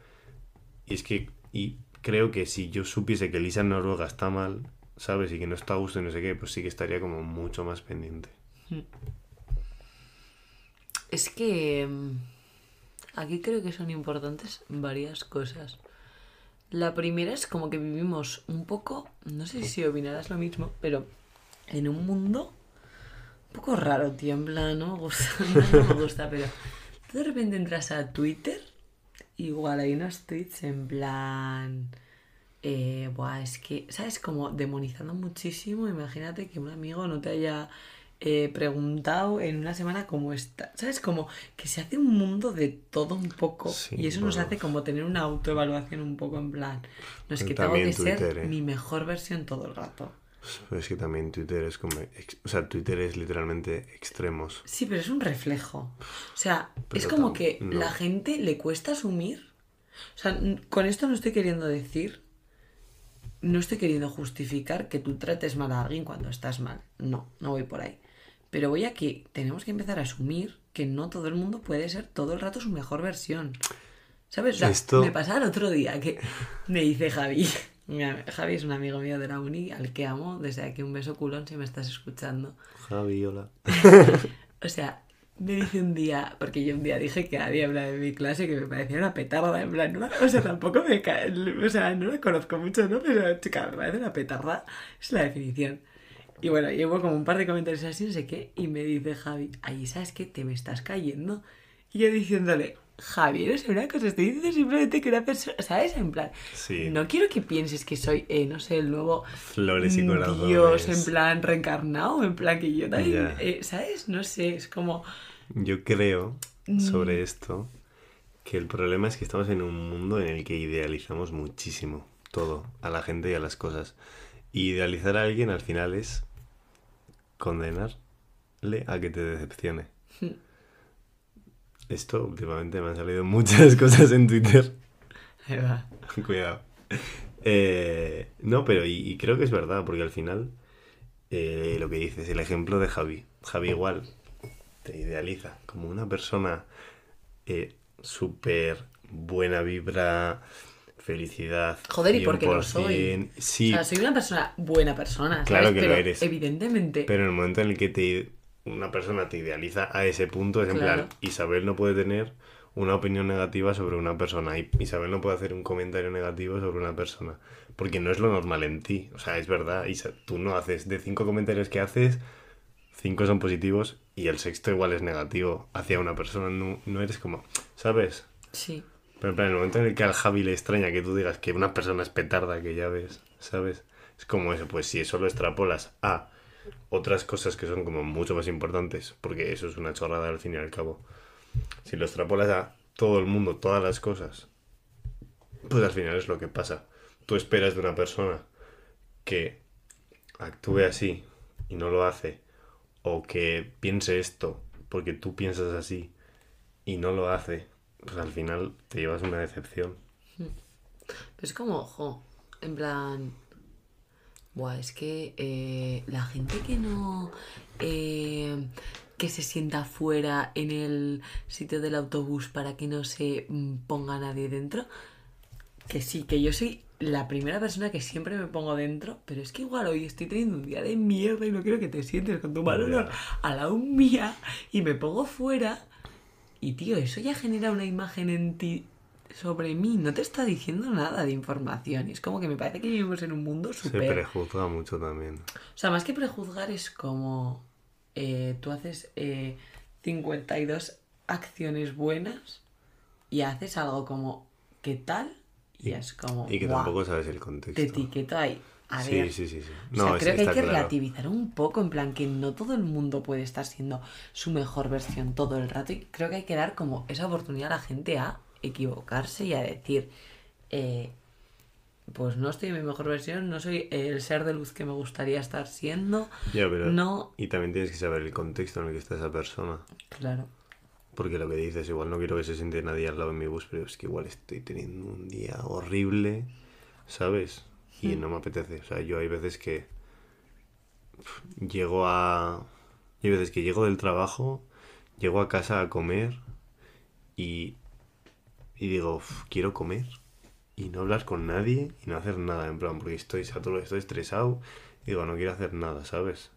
y es que y creo que si yo supiese que Lisa en Noruega está mal, ¿sabes? Y que no está a gusto y no sé qué, pues sí que estaría como mucho más pendiente. Es que mm, aquí creo que son importantes varias cosas. La primera es como que vivimos un poco, no sé si opinarás lo mismo, pero en un mundo un poco raro, tío, en plan, no me gusta, no me gusta, pero tú de repente entras a Twitter, igual hay unos tweets en plan, eh, buah, es que, ¿sabes? Como demonizando muchísimo, imagínate que un amigo no te haya eh, preguntado en una semana cómo está. ¿Sabes? Como que se hace un mundo de todo un poco Sí, y eso nos hace como tener una autoevaluación un poco en plan. No es que tengo También que ser Twitter, ¿eh? mi mejor versión todo el rato. Pero es que también Twitter es como... O sea, Twitter es literalmente extremos. Sí, pero es un reflejo. O sea, es como que no. la gente le cuesta asumir. O sea, con esto no estoy queriendo decir, no estoy queriendo justificar que tú trates mal a alguien cuando estás mal. No, no voy por ahí. Pero voy a que tenemos que empezar a asumir que no todo el mundo puede ser todo el rato su mejor versión. ¿Sabes? O sea, Esto- me pasaba el otro día que me dice Javi. Mira, Javi es un amigo mío de la uni al que amo. Desde aquí un beso culón si me estás escuchando. Javi, hola. O sea, me dice un día, porque yo un día dije que había hablado de mi clase que me parecía una petarda, en plan, no o sea, tampoco me cae, o sea, no la conozco mucho, ¿no? Pero, chica, me parece una petarda, es la definición. Y bueno, llevo como un par de comentarios así, no sé qué, y me dice Javi, ay, ¿sabes qué? Te me estás cayendo. Y yo diciéndole, Javi, no sé una cosa, estoy diciendo simplemente que una persona, ¿sabes? En plan, Sí. no quiero que pienses que soy, eh, no sé, el nuevo Flores y corazones. Dios, en plan reencarnado, en plan que yo también, Ya. eh, ¿sabes? No sé, es como... Yo creo Mm. sobre esto que el problema es que estamos en un mundo en el que idealizamos muchísimo todo, a la gente y a las cosas. Y idealizar a alguien al final es condenarle a que te decepcione. Esto últimamente me han salido muchas cosas en Twitter. Ahí va. Cuidado. Eh, no, pero y, y creo que es verdad, porque al final eh, lo que dices, el ejemplo de Javi. Javi igual te idealiza como una persona eh, súper buena vibra, felicidad. Joder, ¿y por qué lo soy? 100%. Sí, O sea, soy una persona, buena persona, ¿sabes? Claro que lo eres. Evidentemente. pero en el momento en el que te, una persona te idealiza a ese punto, es en Claro. plan, Isabel no puede tener una opinión negativa sobre una persona y Isabel no puede hacer un comentario negativo sobre una persona, porque no es lo normal en ti, o sea, es verdad, Isa, tú no haces, de cinco comentarios que haces, cinco son positivos y el sexto igual es negativo hacia una persona, no, no eres como, ¿sabes? Sí. Pero en el momento en el que al Javi le extraña que tú digas que una persona es petarda, que ya ves, ¿sabes? Es como eso, pues si eso lo extrapolas a otras cosas que son como mucho más importantes, porque eso es una chorrada al fin y al cabo. Si lo extrapolas a todo el mundo, todas las cosas, pues al final es lo que pasa. Tú esperas de una persona que actúe así y no lo hace, o que piense esto porque tú piensas así y no lo hace, pues al final te llevas una decepción. Pero es como, ojo, en plan... Buah, es que eh, la gente que no... eh, que se sienta fuera en el sitio del autobús para que no se mm, ponga nadie dentro. Que sí, que yo soy la primera persona que siempre me pongo dentro, pero es que igual hoy estoy teniendo un día de mierda y no quiero que te sientes con tu mano a la mía y me pongo fuera. Y tío, eso ya genera una imagen en ti sobre mí, no te está diciendo nada de información. Y es como que me parece que vivimos en un mundo Se súper... prejuzga mucho también. O sea, más que prejuzgar es como eh, tú haces eh, 52 acciones buenas y haces algo como ¿qué tal? Y, es como Y que "Guau, tampoco sabes el contexto. te etiqueto ahí. A sí, ver. sí, sí, sí. O sea, No, es- creo que hay que claro. relativizar un poco, en plan que no todo el mundo puede estar siendo su mejor versión todo el rato y creo que hay que dar como esa oportunidad a la gente a equivocarse y a decir, eh, pues no estoy en mi mejor versión, no soy el ser de luz que me gustaría estar siendo, Ya, pero... no, Y también tienes que saber el contexto en el que está esa persona. claro. Porque lo que dices, igual no quiero que se siente nadie al lado de mi bus, pero es que igual estoy teniendo un día horrible, ¿sabes? Y Hmm. no me apetece. O sea, yo hay veces que llego a... Hay veces que llego del trabajo, llego a casa a comer y, y digo, "Uf, quiero comer y no hablar con nadie y no hacer nada, en plan, porque estoy saturo, estoy estresado y digo, no quiero hacer nada, ¿sabes?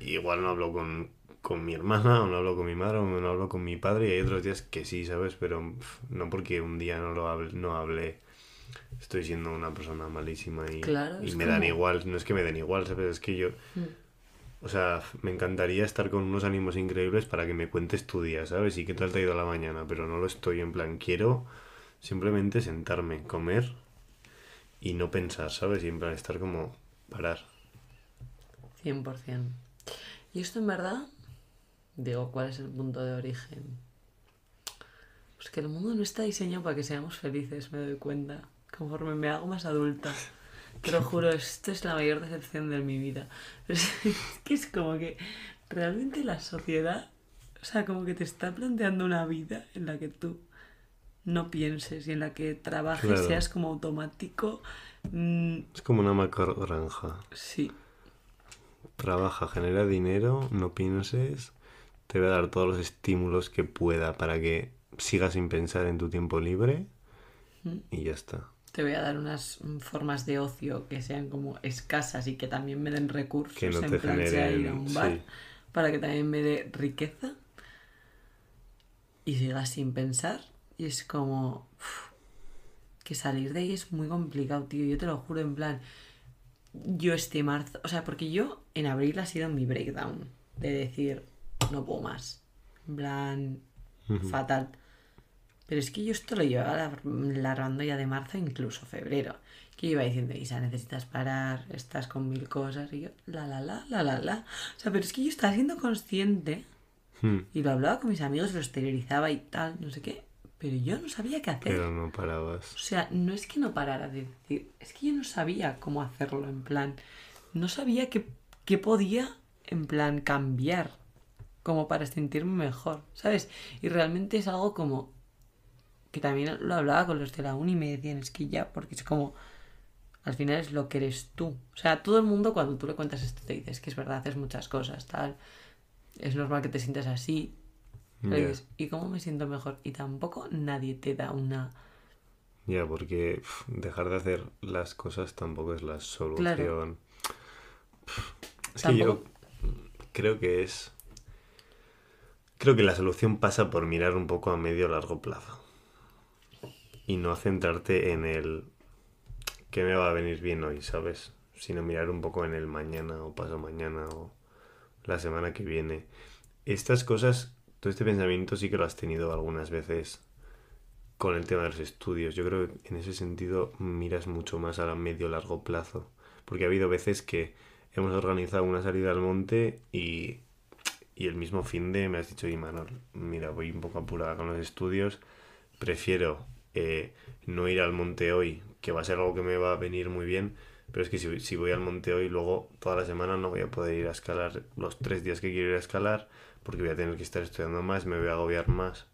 Igual no hablo con, con mi hermana, o no hablo con mi madre, o no hablo con mi padre, y hay otros días que sí, ¿sabes? Pero no porque un día no lo hable, no hablé, estoy siendo una persona malísima y, Claro, y me dan igual, no es que me den igual, ¿sabes? Es que yo, o sea, me encantaría estar con unos ánimos increíbles para que me cuentes tu día, ¿sabes? Y qué tal te ha ido la mañana, pero no lo estoy, en plan, quiero simplemente sentarme, comer y no pensar, ¿sabes? Y en plan estar como parar. 100%. Y esto en verdad, digo, ¿cuál es el punto de origen? Pues que el mundo no está diseñado para que seamos felices, me doy cuenta, conforme me hago más adulta. Te lo juro, esto es la mayor decepción de mi vida. Es, que es como que realmente la sociedad, o sea, como que te está planteando una vida en la que tú no pienses y en la que trabajes, Claro. seas como automático. Mm, Es como una macro granja. sí, Trabaja, genera dinero, no pienses, te voy a dar todos los estímulos que pueda para que sigas sin pensar en tu tiempo libre Mm. y ya está. Te voy a dar unas mm, formas de ocio que sean como escasas y que también me den recursos Que no en te plan ir a un bar sí. para que también me dé riqueza. Y sigas sin pensar y es como que salir de ahí es muy complicado tío. Yo te lo juro en plan yo este marzo o sea porque yo en abril ha sido mi breakdown de decir no puedo más en plan fatal pero es que yo esto lo llevaba largando ya de marzo, incluso febrero. Que iba diciendo, Isa, necesitas parar, estás con mil cosas. Y yo, la, la, la, la, la, la. O sea, pero es que yo estaba siendo consciente Hmm, y lo hablaba con mis amigos, lo exteriorizaba y tal, no sé qué. Pero yo no sabía qué hacer. Pero no parabas. O sea, no es que no parara de decir, es que yo no sabía cómo hacerlo, en plan, no sabía qué, qué podía, en plan, cambiar, como para sentirme mejor, ¿sabes? Y realmente es algo como que también lo hablaba con los de la uni y me decían, es que ya, porque es como, al final es lo que eres tú. O sea, todo el mundo cuando tú le cuentas esto te dices que es verdad, haces muchas cosas, tal, es normal que te sientas así, pero dices, ¿y cómo me siento mejor? Y tampoco nadie te da una... Ya, porque dejar de hacer las cosas tampoco es la solución. Es que yo Tampoco- creo que es... Creo que la solución pasa por mirar un poco a medio largo plazo. Y no centrarte en el que me va a venir bien hoy, ¿sabes? Sino mirar un poco en el mañana o paso mañana o la semana que viene. Estas cosas, todo este pensamiento sí que lo has tenido algunas veces con el tema de los estudios. Yo creo que en ese sentido miras mucho más a medio largo plazo. Porque ha habido veces que hemos organizado una salida al monte y, y el mismo fin de me has dicho, Imanol, mira, voy un poco apurada con los estudios, prefiero eh, no ir al monte hoy, que va a ser algo que me va a venir muy bien, pero es que si, si voy al monte hoy, luego toda la semana no voy a poder ir a escalar los tres días que quiero ir a escalar, porque voy a tener que estar estudiando más, me voy a agobiar más.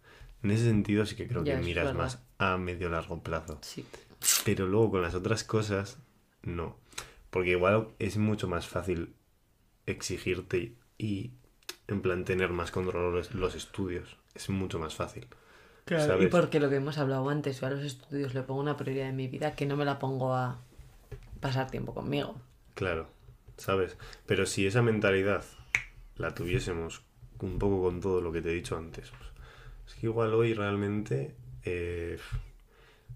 En ese sentido sí que creo Ya, que miras verdad. más a medio largo plazo. Sí. Pero luego con las otras cosas, no. Porque igual es mucho más fácil exigirte y en plan tener más control los, los estudios. Es mucho más fácil. Claro, y porque lo que hemos hablado antes, yo a los estudios le pongo una prioridad en mi vida que no me la pongo a pasar tiempo conmigo. Claro, ¿sabes? Pero si esa mentalidad la tuviésemos un poco con todo lo que te he dicho antes, pues, es que igual hoy realmente eh,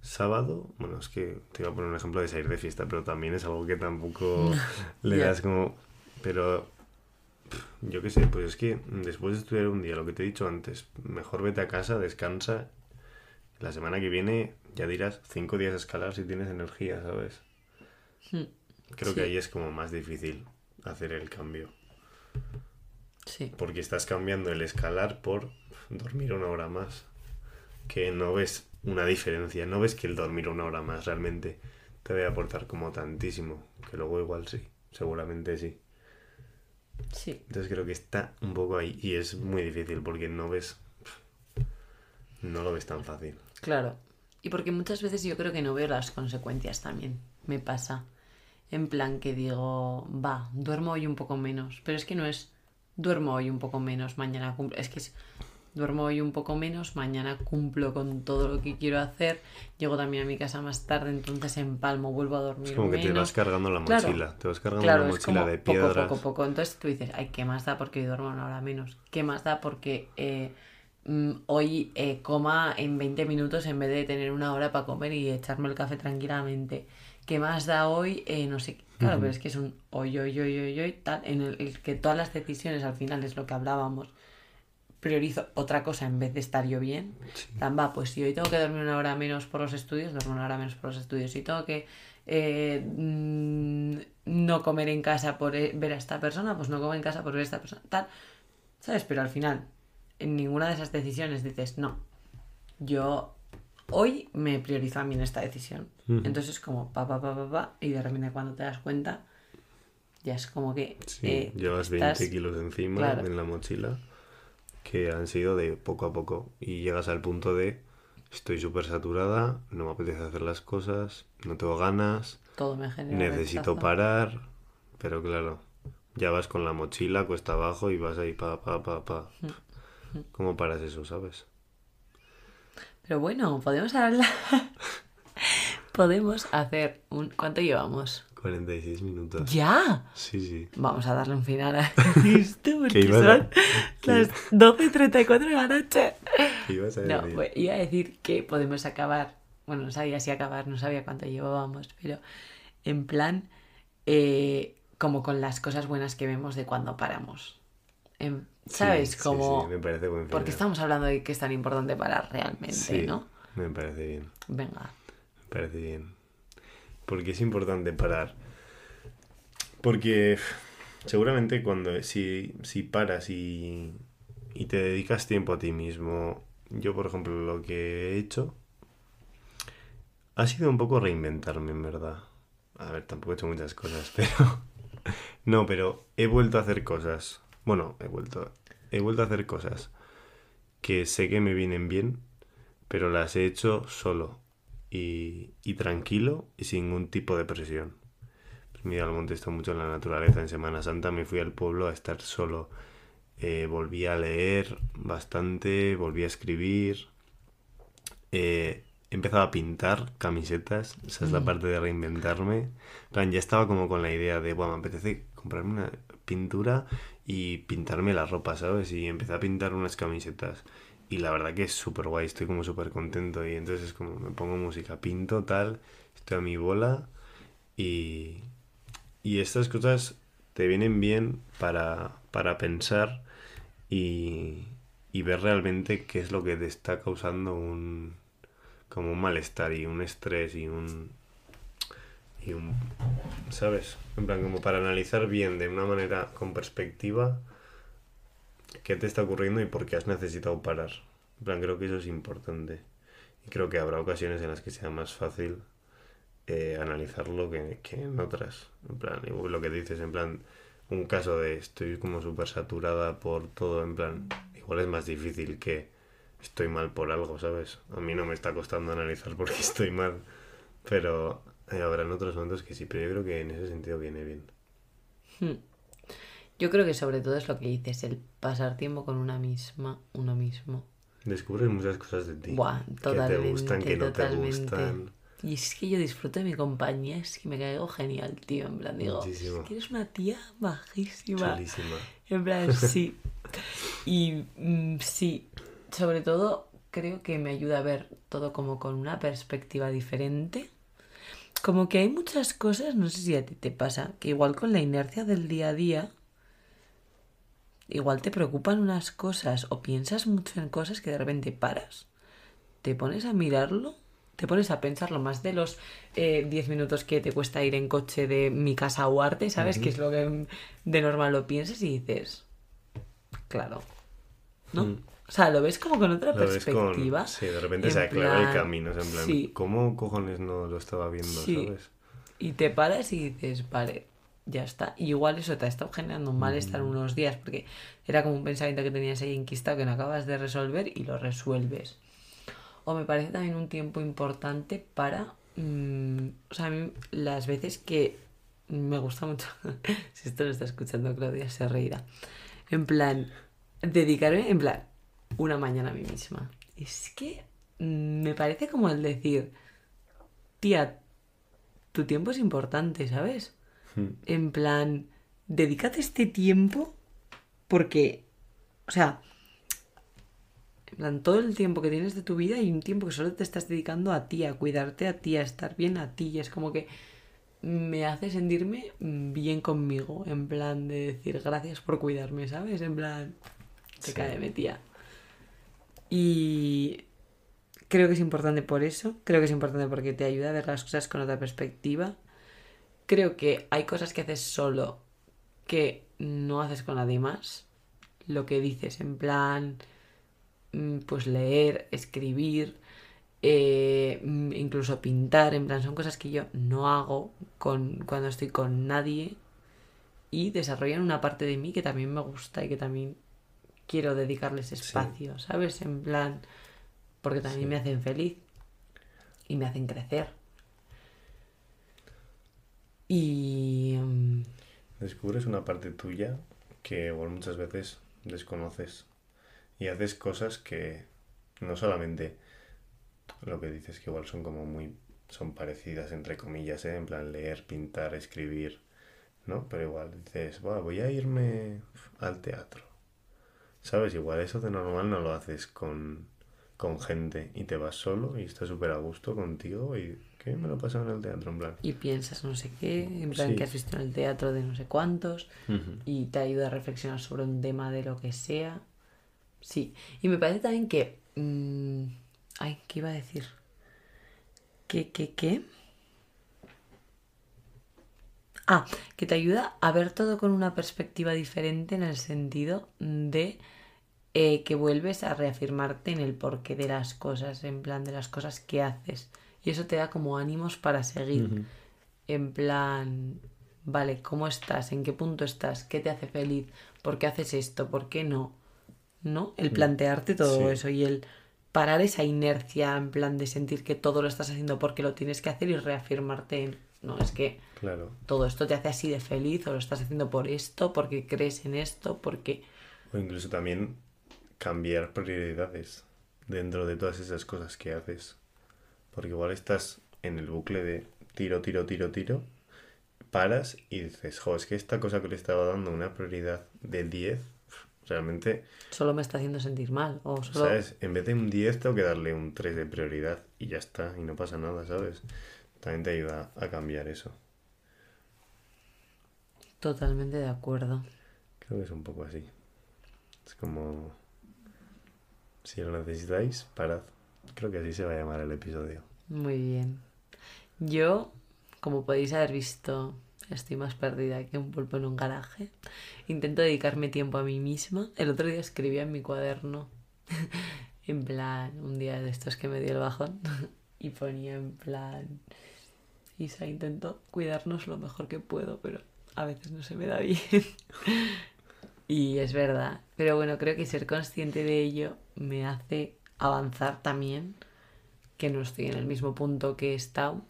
sábado, bueno, es que te iba a poner un ejemplo de salir de fiesta, pero también es algo que tampoco le das como... Pero yo qué sé, pues es que después de estudiar un día, lo que te he dicho antes, mejor vete a casa, descansa. La semana que viene ya dirás cinco días a escalar si tienes energía, ¿sabes? Hmm. Creo que ahí es como más difícil hacer el cambio. Sí, Porque estás cambiando el escalar por dormir una hora más. Que no ves una diferencia, no ves que el dormir una hora más realmente te va a aportar como tantísimo. Que luego igual sí, seguramente sí. Sí. Entonces creo que está un poco ahí y es muy difícil porque no ves... No lo ves tan fácil. Claro. Y porque muchas veces yo creo que no veo las consecuencias también. Me pasa. En plan que digo, va, duermo hoy un poco menos. Pero es que no es duermo hoy un poco menos, mañana cumplo. Es que es duermo hoy un poco menos, mañana cumplo con todo lo que quiero hacer. Llego también a mi casa más tarde, entonces empalmo, vuelvo a dormir Es como que te vas cargando la Claro. mochila. Te vas cargando Claro, una es mochila como de poco, piedras. poco, poco. Entonces tú dices, ay, ¿qué más da porque hoy duermo una hora menos? ¿Qué más da porque eh, mm, hoy eh, coma en 20 minutos en vez de tener una hora para comer y echarme el café tranquilamente? ¿Qué más da hoy? Eh, no sé. Claro, pero es que es un hoy, hoy, hoy, hoy, hoy, tal, en el, el que todas las decisiones al final es lo que hablábamos. Priorizo otra cosa en vez de estar yo bien. Tan va, pues si hoy tengo que dormir una hora menos por los estudios, duermo una hora menos por los estudios. Si tengo que eh, mm, no comer en casa por eh, ver a esta persona, pues no como en casa por ver a esta persona. Tal. ¿Sabes? Pero al final, en ninguna de esas decisiones dices, no, yo hoy me priorizo a mí en esta decisión. Ujú. Entonces, como pa, pa, pa, pa, pa, y de repente cuando te das cuenta, ya es como que. Sí, eh, llevas 20 estás- kilos encima Claro. en la mochila que han sido de poco a poco y llegas al punto de estoy súper saturada, no me apetece hacer las cosas, no tengo ganas, Todo me genera. necesito rechazo. parar, pero claro, ya vas con la mochila cuesta abajo y vas ahí pa, pa, pa, pa. ¿Cómo paras eso, sabes? Pero bueno, podemos hablar. podemos hacer un. ¿Cuánto llevamos? 46 minutos. ¡Ya! Sí, sí. Vamos a darle un final a esto porque ¿Qué a- son qué- las 12.34 de la noche. ¿Qué ibas a No, decir? pues iba a decir que podemos acabar. Bueno, no sabía si acabar, no sabía cuánto llevábamos, pero en plan, eh, como con las cosas buenas que vemos de cuando paramos. En- ¿Sabes? sí, como. sí, me parece buen Porque final. estamos hablando de que es tan importante parar realmente, Sí, ¿no? me parece bien. Venga. Me parece bien. Porque es importante parar. Porque seguramente cuando si, si paras y, y te dedicas tiempo a ti mismo, yo por ejemplo lo que he hecho ha sido un poco reinventarme en verdad. A ver, tampoco he hecho muchas cosas, pero... No, pero he vuelto a hacer cosas. Bueno, he vuelto, he vuelto a hacer cosas que sé que me vienen bien, pero las he hecho solo y, y tranquilo y sin ningún tipo de presión. Pues mira, al monte está mucho en la naturaleza. En Semana Santa me fui al pueblo a estar solo. Eh, volví a leer bastante, volví a escribir. Eh, he empezado a pintar camisetas. Esa es la parte de reinventarme. En plan, ya estaba como con la idea de, bueno, me apetece comprarme una pintura y pintarme la ropa, ¿sabes? Y empecé a pintar unas camisetas. Y la verdad que es súper guay, estoy como súper contento. Y entonces es como me pongo música, pinto tal, estoy a mi bola. Y, y estas cosas te vienen bien para, para pensar y, y ver realmente qué es lo que te está causando un como un malestar y un estrés y un y un ¿sabes? En plan como para analizar bien de una manera con perspectiva qué te está ocurriendo y por qué has necesitado parar. En plan creo que eso es importante y creo que habrá ocasiones en las que sea más fácil eh, analizarlo que, que en otras. En plan, y lo que dices, en plan, un caso de estoy como súper saturada por todo, en plan, igual es más difícil que estoy mal por algo, ¿sabes? A mí no me está costando analizar por qué estoy mal, pero eh, habrá en otros momentos que sí, pero yo creo que en ese sentido viene bien. Yo creo que sobre todo es lo que dices, el pasar tiempo con una misma, uno mismo. Descubres muchas cosas de ti. Buah, que totalmente. te gustan, que no te gustan. Y es que yo disfruto de mi compañía, es que me caigo genial, tío. En plan, digo, es que eres una tía majísima. Chulísima. En plan, sí. Y mm, sí, sobre todo creo que me ayuda a ver todo como con una perspectiva diferente. Como que hay muchas cosas, no sé si a ti te pasa, que igual con la inercia del día a día, igual te preocupan unas cosas o piensas mucho en cosas que de repente paras, te pones a mirarlo, te pones a pensarlo más de los 10 eh, minutos que te cuesta ir en coche de mi casa a arte, ¿sabes? Que es lo que de normal lo piensas y dices, claro, ¿no? Mm. O sea, lo ves como con otra perspectiva. Sí, de repente se aclara el camino. en plan, ¿cómo cojones no lo estaba viendo, sabes? Y te paras y dices, vale, ya está. Y igual eso te ha estado generando un malestar mm. unos días porque era como un pensamiento que tenías ahí enquistado que no acabas de resolver y lo resuelves. O me parece también un tiempo importante para... Mm, o sea, a mí las veces que me gusta mucho... si esto lo está escuchando Claudia, se reirá. En plan, dedicarme, en plan, una mañana a mí misma. Es que me parece como el decir, tía, tu tiempo es importante, ¿sabes? Hmm. En plan, dedícate este tiempo porque, o sea, en plan, todo el tiempo que tienes de tu vida y un tiempo que solo te estás dedicando a ti, a cuidarte a ti, a estar bien a ti. Y es como que me hace sentirme bien conmigo, en plan de decir gracias por cuidarme, ¿sabes? En plan, se cae de tía. Y creo que es importante por eso, creo que es importante porque te ayuda a ver las cosas con otra perspectiva. Creo que hay cosas que haces solo que no haces con nadie más. Lo que dices en plan, mm, pues leer, escribir, eh, mm, incluso pintar, en plan, son cosas que yo no hago con, cuando estoy con nadie y desarrollan una parte de mí que también me gusta y que también quiero dedicarles espacio, ¿sabes? En plan, porque también me hacen feliz y me hacen crecer. Y... Mm, Descubres una parte tuya que muchas veces desconoces y haces cosas que no solamente lo que dices que igual son como muy son parecidas entre comillas, ¿eh? en plan leer, pintar, escribir, ¿no? Pero igual dices, voy a irme al teatro ¿Sabes? Igual eso de normal no lo haces con, gente y te vas solo y estás súper a gusto contigo y ¿qué me lo en el teatro en plan? Y piensas no sé qué, en plan que has visto en el teatro de no sé cuántos y te ayuda a reflexionar sobre un tema de lo que sea. Sí, y me parece también que... Mm, ay, ¿qué iba a decir? ¿Qué, qué, qué? Ah, que te ayuda a ver todo con una perspectiva diferente en el sentido de eh, que vuelves a reafirmarte en el porqué de las cosas, en plan de las cosas que haces. Y eso te da como ánimos para seguir. En plan, vale, ¿cómo estás? ¿En qué punto estás? ¿Qué te hace feliz? ¿Por qué haces esto? ¿Por qué no? ¿No? El plantearte todo eso y el parar esa inercia en plan de sentir que todo lo estás haciendo porque lo tienes que hacer y reafirmarte en, no, es que claro. todo esto te hace así de feliz o lo estás haciendo por esto, porque crees en esto, porque... O incluso también cambiar prioridades dentro de todas esas cosas que haces. Porque igual estás en el bucle de tiro, tiro, tiro, tiro, paras y dices, jo, es que esta cosa que le estaba dando una prioridad de 10, realmente... Solo me está haciendo sentir mal. O ¿Sabes? En vez de un 10 tengo que darle un 3 de prioridad y ya está, y no pasa nada, ¿sabes? También te ayuda a cambiar eso. Totalmente de acuerdo. Creo que es un poco así. Es como si lo necesitáis, parad. Creo que así se va a llamar el episodio. Muy bien. Yo, como podéis haber visto, estoy más perdida que un pulpo en un garaje. Intento dedicarme tiempo a mí misma. El otro día escribía en mi cuaderno, en plan, un día de estos que me dio el bajón, y ponía en plan, Isa, intento cuidarnos lo mejor que puedo, pero a veces no se me da bien. Y es verdad. Pero bueno, creo que ser consciente de ello me hace avanzar también, que no estoy en el mismo punto que he estado.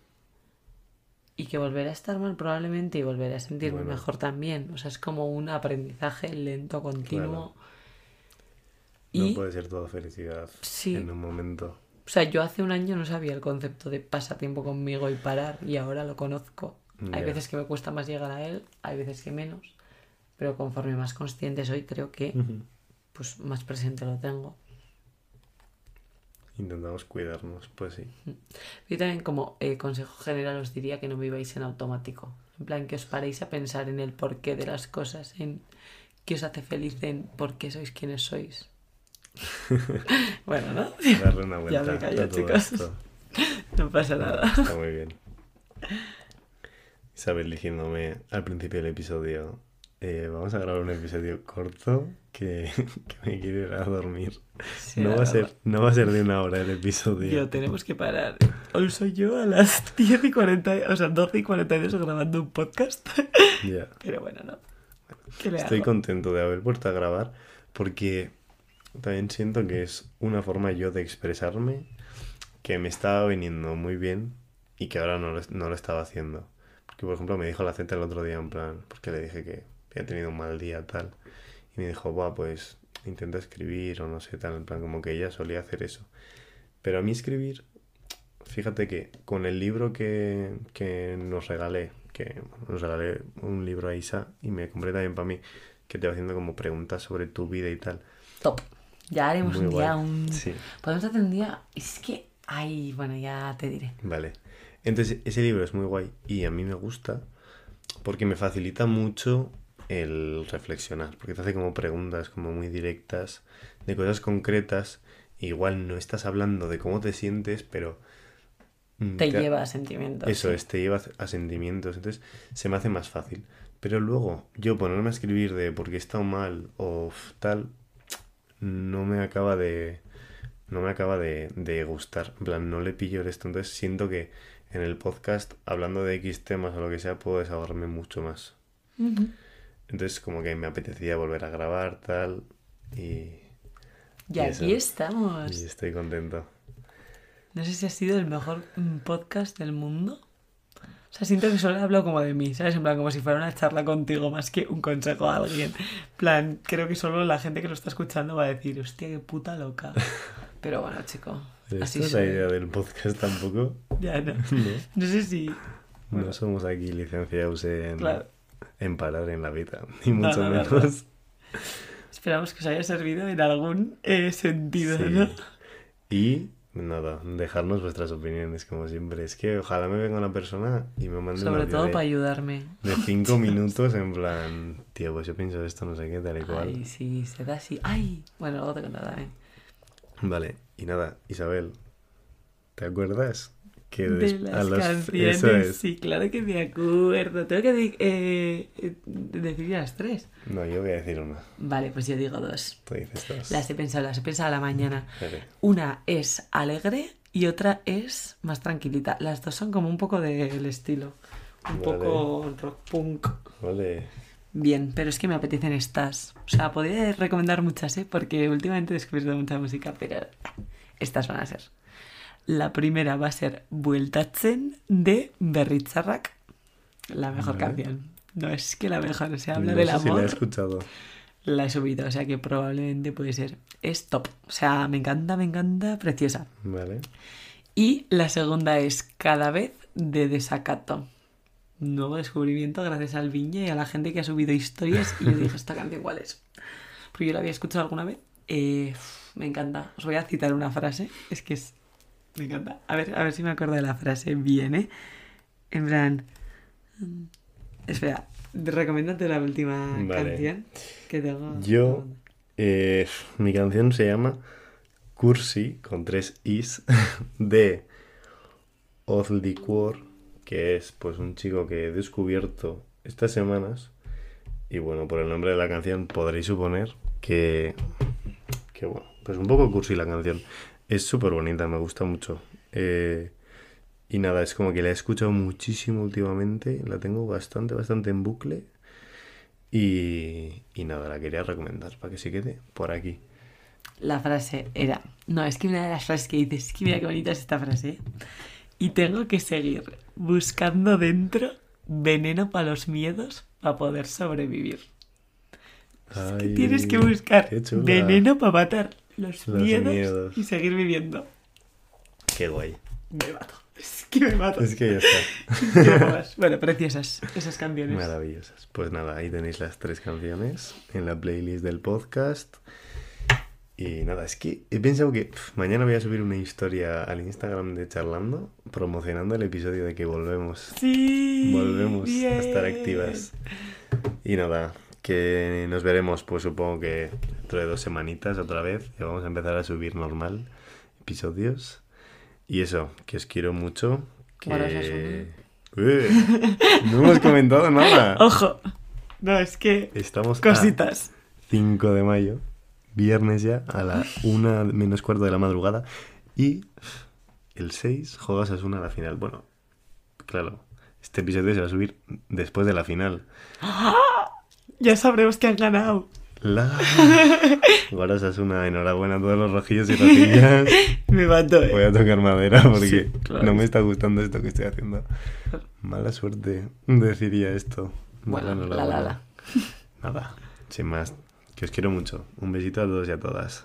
Y que volver a estar mal probablemente y volver a sentirme mejor también. O sea, es como un aprendizaje lento, continuo. No puede ser toda felicidad en un momento. O sea, yo hace un año no sabía el concepto de pasatiempo conmigo y parar y ahora lo conozco. Hay veces que me cuesta más llegar a él, hay veces que menos pero conforme más consciente soy, creo que pues más presente lo tengo. Intentamos cuidarnos, pues sí. Yo también como eh, consejo general os diría que no viváis en automático. En plan, que os paréis a pensar en el porqué de las cosas, en qué os hace feliz, en por qué sois quienes sois. bueno, ¿no? Darle una vuelta Ya me callo, a todo chicos. esto. No pasa Nada, nada. Está muy bien. Isabel diciéndome al principio del episodio, eh, vamos a grabar un episodio corto que, que me quiero ir a dormir. Sí, no, va a ser, no va a ser de una hora el episodio. Tío, tenemos que parar. Hoy soy yo a las 10 y 40, o sea, 12 y 42 grabando un podcast. Ya. Pero bueno, no. ¿Qué le Estoy hago? contento de haber vuelto a grabar porque también siento que es una forma yo de expresarme que me estaba viniendo muy bien y que ahora no lo, no lo estaba haciendo. Porque, por ejemplo, me dijo la Z el otro día en plan, porque le dije que había tenido un mal día tal, y me dijo, Buah, pues intenta escribir o no sé, tal, en plan, como que ella solía hacer eso. Pero a mí escribir, fíjate que con el libro que, que nos regalé, que nos regalé un libro a Isa y me compré también para mí, que te va haciendo como preguntas sobre tu vida y tal. Top. Ya haremos Muy un día guay. un... Sí. Podemos hacer un día... Es que... Ay, bueno, ya te diré. Vale. Entonces, ese libro es muy guay y a mí me gusta porque me facilita mucho el reflexionar, porque te hace como preguntas como muy directas de cosas concretas. Igual no estás hablando de cómo te sientes, pero mm, Te te- lleva a sentimientos. Eso sí. es, te lleva a sentimientos, entonces se me hace más fácil. Pero luego, yo ponerme a escribir de porque he estado mal o tal, no me acaba de. No me acaba de, de gustar. En plan, no le pillo esto. Entonces siento que en el podcast, hablando de X temas o lo que sea, puedo desahogarme mucho más. Entonces, como que me apetecía volver a grabar, tal. Y, Y Y aquí eso. estamos. y estoy contento. No sé si ha sido el mejor podcast del mundo. O sea, siento que solo he hablado como de mí, ¿sabes? En plan, como si fuera una charla contigo más que un consejo a alguien. En plan, creo que solo la gente que lo está escuchando va a decir, hostia, qué puta loca. Pero bueno, chico, Esta así es la idea del podcast tampoco. Ya no. No, No sé si... no somos aquí licenciados en, Claro. En parar en la vida, ni mucho no, no, no. menos. Esperamos que os haya servido en algún eh, sentido, Sí. ¿no? Y nada, dejarnos vuestras opiniones, como siempre. Es que ojalá me venga una persona y me mande un Sobre audio todo de, para ayudarme. de cinco minutos en plan, tío, pues yo pienso esto, no sé qué, tal y cual. Ay, sí, se da así. Ay, bueno, luego te contaré. Vale, y nada, Isabel, ¿te acuerdas? Que De las a las- canciones, Eso es. sí, claro que me acuerdo. Tengo que di- eh, eh, decir las tres. No, yo voy a decir una. Vale, pues yo digo dos. Tú dices dos. Las he pensado, las he pensado a la mañana. Vale. Una es alegre y otra es más tranquilita. Las dos son como un poco del estilo. Un Vale. poco rock punk. Vale. Bien, pero es que me apetecen estas. O sea, podría recomendar muchas, ¿eh? Porque últimamente he descubierto mucha música, pero estas van a ser. La primera va a ser Bueltatzen de Berritzarrak. La mejor Vale. canción. No es que la mejor, se habla no del sé si la amor. he escuchado. La he subido, o sea que probablemente puede ser. Es top. O sea, me encanta, me encanta, preciosa. Vale. Y la segunda es Cada vez de Desacato. Nuevo descubrimiento gracias al Viña y a la gente que ha subido historias. Y yo dije, ¿esta canción cuál es? Porque yo la había escuchado alguna vez. Eh, me encanta. Os voy a citar una frase. Es que es. Me encanta. A ver, a ver si me acuerdo de la frase bien, ¿eh? En plan. mm, Espera, recomiéndate la última Vale. canción que tengo. Yo, eh, mi canción se llama Cursi, con tres is, de Ozliquor, que es pues un chico que he descubierto estas semanas. Y bueno, por el nombre de la canción podréis suponer que, que bueno, pues un poco cursi la canción. Es súper bonita, me gusta mucho. Eh, y nada, es como que la he escuchado muchísimo últimamente, la tengo bastante, bastante en bucle. Y, y nada, la quería recomendar para que se quede por aquí. La frase era. No, es que una de las frases que dices, es que mira qué bonita es esta frase. ¿eh? Y tengo que seguir buscando dentro veneno para los miedos para poder sobrevivir. Es que tienes que buscar veneno para matar los, Los miedos, miedos. y seguir viviendo. Qué guay. Me mato. Es que me mato. Es que ya está. Quiero más. bueno, preciosas esas canciones. Maravillosas. Pues nada, ahí tenéis las tres canciones en la playlist del podcast. Y nada, es que he pensado que mañana voy a subir una historia al Instagram de Charlando promocionando el episodio de que volvemos. Sí. Volvemos a estar activas. Y nada, que nos veremos pues supongo que dentro de dos semanitas otra vez. Y vamos a empezar a subir normal episodios. Y eso, que os quiero mucho. Que... Eh, no hemos comentado nada. Ojo. No, es que. Estamos a Cositas. 5 de mayo, viernes ya, a la 1 menos cuarto de la madrugada. Y el 6 juegas a una a la final. Bueno, claro, este episodio se va a subir después de la final. Ya sabremos que han ganado. La... Ahora una enhorabuena a todos los rojillos y rojillas. Me mato, eh. Voy a tocar madera porque Sí, claro no me está gustando esto que estoy haciendo. Mala suerte, deciría esto. Mala Bueno, la la la. Nada, sin más. Que os quiero mucho. Un besito a todos y a todas.